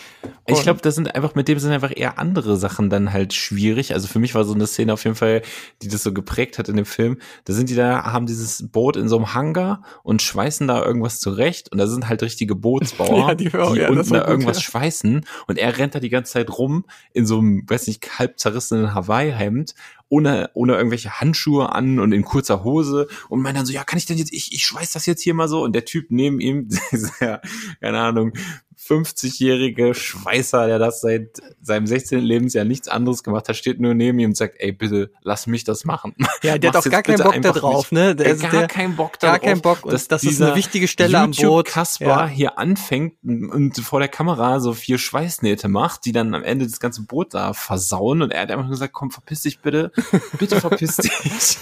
ich Und- glaube, das sind einfach, mit dem sind einfach eher andere Sachen dann halt schwierig. Also für mich war so eine Szene auf jeden Fall, die das so geprägt hat in dem Film. Da sind die da, haben dieses Boot in so einem Hangar und schweißen da irgendwas zurecht. Und da sind halt richtige [LAUGHS] Bootsbauer, Ja, die- die, oh, ja, unten da gut, irgendwas ja. Schweißen. Und er rennt da die ganze Zeit rum in so einem, weiß nicht, halb zerrissenen Hawaii-Hemd. Ohne, ohne irgendwelche Handschuhe an und in kurzer Hose und meint dann so, ja, kann ich denn jetzt, ich, ich schweiß das jetzt hier mal so und der Typ neben ihm, [LAUGHS] dieser, keine Ahnung, 50-jährige Schweißer, der das seit seinem 16. Lebensjahr nichts anderes gemacht hat, steht nur neben ihm und sagt, ey, bitte, lass mich das machen. [LAUGHS] Ja, der hat auch gar keinen Bock da drauf, ne? Der, gar der, keinen Bock gar darauf, keinen Bock und dass das ist eine wichtige Stelle am Boot. YouTube-Kasper Ja. hier anfängt und vor der Kamera so vier Schweißnähte macht, die dann am Ende das ganze Boot da versauen und er hat einfach gesagt, komm, verpiss dich bitte, bitte verpiss [LAUGHS] dich.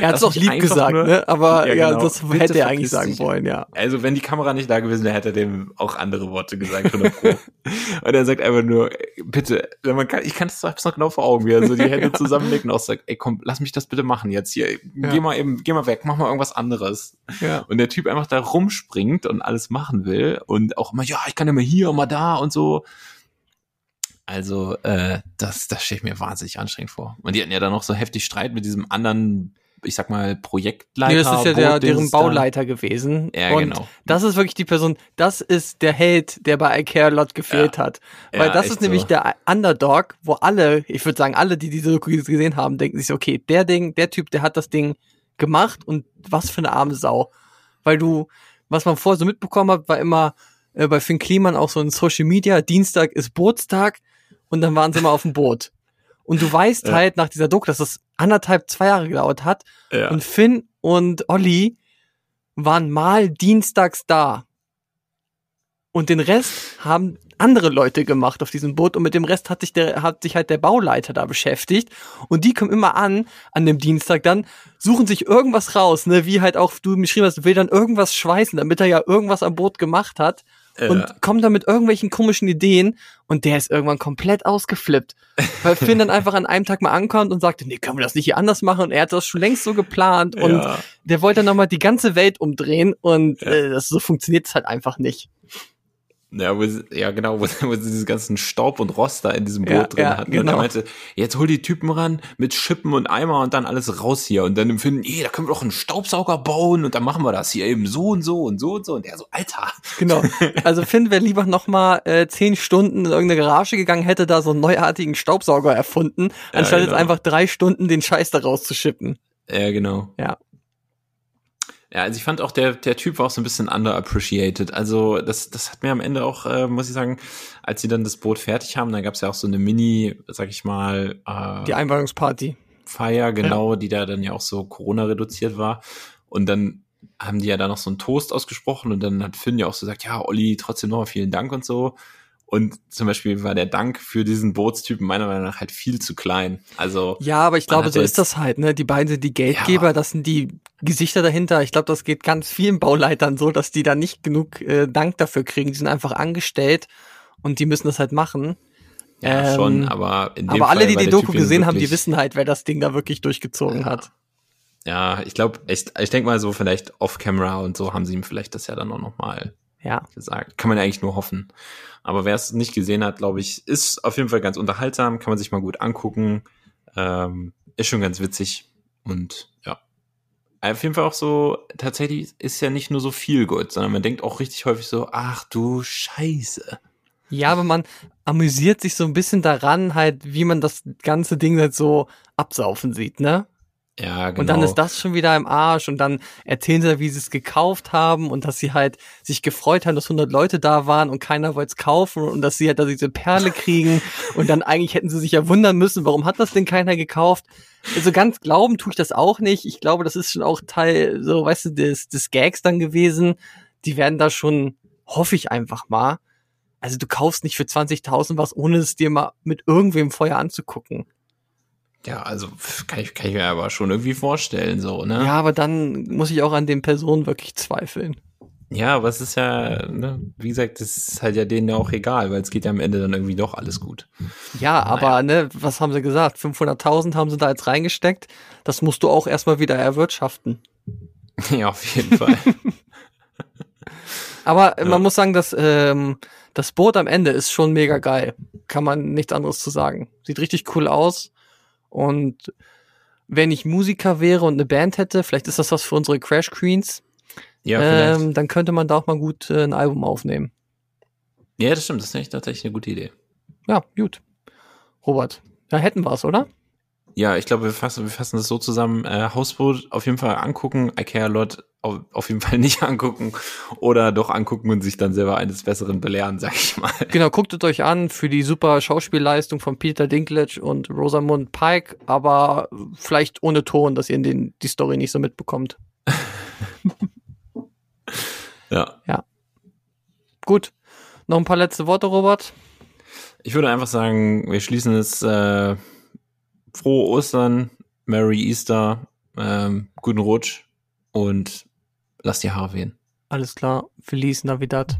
Er hat es auch lieb gesagt, nur- ne? Aber Ja, ja, genau. das Bitte hätte er eigentlich sagen wollen, ja. Also wenn die Kamera nicht da gewesen wäre, hätte er dem auch andere Worte gesagt. 100 Pro. [LAUGHS] und er sagt einfach nur, bitte, man kann, ich kann es hab's noch genau vor Augen, wie er so die Hände [LAUGHS] zusammenlegt und auch sagt, ey komm, lass mich das bitte machen jetzt hier. Geh mal eben, geh mal weg, mach mal irgendwas anderes. Ja. Und der Typ einfach da rumspringt und alles machen will und auch immer, ja, ich kann ja mal hier mal da und so. Also, äh, das, das stelle ich mir wahnsinnig anstrengend vor. Und die hatten ja dann noch so heftig Streit mit diesem anderen, ich sag mal, Projektleiter. Nee, das ist ja der, deren Bauleiter gewesen. Ja, und genau. das ist wirklich die Person, das ist der Held, der bei I Care a Lot gefehlt hat. Weil Ja, das ist nämlich so. der Underdog, wo alle, ich würde sagen, alle, die diese Doku gesehen haben, denken sich okay, der Ding, der Typ, der hat das Ding gemacht und was für eine arme Sau. Weil du, was man vorher so mitbekommen hat, war immer äh, bei Finn Kliman auch so in Social Media, Dienstag ist Bootstag und dann waren sie mal auf dem Boot. Und du weißt Ja. halt nach dieser Doku, dass es anderthalb, zwei Jahre gedauert hat. Ja. Und Finn und Olli waren mal dienstags da. Und den Rest haben andere Leute gemacht auf diesem Boot und mit dem Rest hat sich der, hat sich halt der Bauleiter da beschäftigt und die kommen immer an, an dem Dienstag dann, suchen sich irgendwas raus, ne, wie halt auch du geschrieben hast, will dann irgendwas schweißen, damit er ja irgendwas am Boot gemacht hat und kommt dann mit irgendwelchen komischen Ideen und der ist irgendwann komplett ausgeflippt. Weil Finn dann einfach an einem Tag mal ankommt und sagte, nee, können wir das nicht hier anders machen? Und er hat das schon längst so geplant und ja. der wollte dann nochmal die ganze Welt umdrehen und Ja. äh, das so funktioniert es halt einfach nicht. Ja, wo sie, ja genau, wo, [LAUGHS] wo sie diesen ganzen Staub und Rost da in diesem Boot Ja, drin ja, hatten. Und er genau. meinte, jetzt hol die Typen ran mit Schippen und Eimer und dann alles raus hier. Und dann empfinden, ey, da können wir doch einen Staubsauger bauen und dann machen wir das hier eben so und so und so und so. Und der so, Alter. Genau. [LAUGHS] Also Finn wäre lieber nochmal äh, zehn Stunden in irgendeine Garage gegangen, hätte da so einen neuartigen Staubsauger erfunden, Ja, anstatt jetzt genau. einfach drei Stunden den Scheiß da rauszuschippen. Ja, genau. Ja. Ja, also ich fand auch, der, der Typ war auch so ein bisschen underappreciated. Also das, das hat mir am Ende auch, äh, muss ich sagen, als sie dann das Boot fertig haben, dann gab es ja auch so eine Mini, sag ich mal, äh, Die Einweihungsparty. Feier, genau, die da dann ja auch so Corona reduziert war. Und dann haben die ja da noch so einen Toast ausgesprochen und dann hat Finn ja auch so gesagt, ja, Olli, trotzdem nochmal vielen Dank und so. Und zum Beispiel war der Dank für diesen Bootstypen meiner Meinung nach halt viel zu klein. Also, Ja, aber ich glaube, so ja ist das halt, ne? Die beiden sind die Geldgeber, Ja. das sind die Gesichter dahinter. Ich glaube, das geht ganz vielen Bauleitern so, dass die da nicht genug äh, Dank dafür kriegen. Die sind einfach angestellt und die müssen das halt machen. ja, Ähm, schon, aber in dem Aber alle, Fall die war die der Doku Typ gesehen haben, die wissen halt, wer das Ding da wirklich durchgezogen hat. Ja, ich glaube, ich, ich denke mal so vielleicht off-camera und so haben sie ihm vielleicht das ja dann auch noch mal Ja. gesagt. Kann man ja eigentlich nur hoffen. Aber wer es nicht gesehen hat, glaube ich, ist auf jeden Fall ganz unterhaltsam, kann man sich mal gut angucken. Ähm, ist schon ganz witzig und ja. Auf jeden Fall auch so, tatsächlich ist ja nicht nur so viel gut, sondern man denkt auch richtig häufig so, ach du Scheiße. Ja, aber man amüsiert sich so ein bisschen daran, halt, wie man das ganze Ding halt so absaufen sieht, ne? Ja, genau. Und dann ist das schon wieder im Arsch und dann erzählen sie, wie sie es gekauft haben und dass sie halt sich gefreut haben, dass 100 Leute da waren und keiner wollte es kaufen und dass sie halt da diese Perle [LAUGHS] kriegen und dann eigentlich hätten sie sich ja wundern müssen, warum hat das denn keiner gekauft? Also ganz glauben tue ich das auch nicht. Ich glaube, das ist schon auch Teil, so, weißt du, des, des Gags dann gewesen. Die werden da schon, hoffe ich einfach mal. Also du kaufst nicht für 20.000 was, ohne es dir mal mit irgendwem vorher anzugucken. Ja, also kann ich, kann ich mir aber schon irgendwie vorstellen, so, ne? Ja, aber dann muss ich auch an den Personen wirklich zweifeln. Ja, aber es ist ja, ne, wie gesagt, das ist halt ja denen ja auch egal, weil es geht ja am Ende dann irgendwie doch alles gut. Ja, aber ne, was haben sie gesagt? 500.000 haben sie da jetzt reingesteckt. Das musst du auch erstmal wieder erwirtschaften. [LAUGHS] ja, auf jeden Fall. [LAUGHS] Aber äh, Ja. man muss sagen, dass ähm, das Boot am Ende ist schon mega geil. Kann man nichts anderes zu sagen. Sieht richtig cool aus. Und wenn ich Musiker wäre und eine Band hätte, vielleicht ist das was für unsere Crash Queens, Ja, vielleicht. ähm, dann könnte man da auch mal gut äh, ein Album aufnehmen. ja, das stimmt, das ist tatsächlich eine gute Idee. Ja, gut. Robert, da hätten wir's, oder? Ja, ich glaube, wir fassen, wir fassen das so zusammen. Äh, Hausboot auf jeden Fall angucken, I Care a Lot auf, auf jeden Fall nicht [LAUGHS] angucken oder doch angucken und sich dann selber eines Besseren belehren, sag ich mal. Genau, guckt es euch an für die super Schauspielleistung von Peter Dinklage und Rosamund Pike, aber vielleicht ohne Ton, dass ihr den, die Story nicht so mitbekommt. [LAUGHS] Ja. Gut. Noch ein paar letzte Worte, Robert. Ich würde einfach sagen, wir schließen es äh, frohe Ostern, Merry Easter, ähm, guten Rutsch und lass die Haare wehen. Alles klar. Feliz Navidad.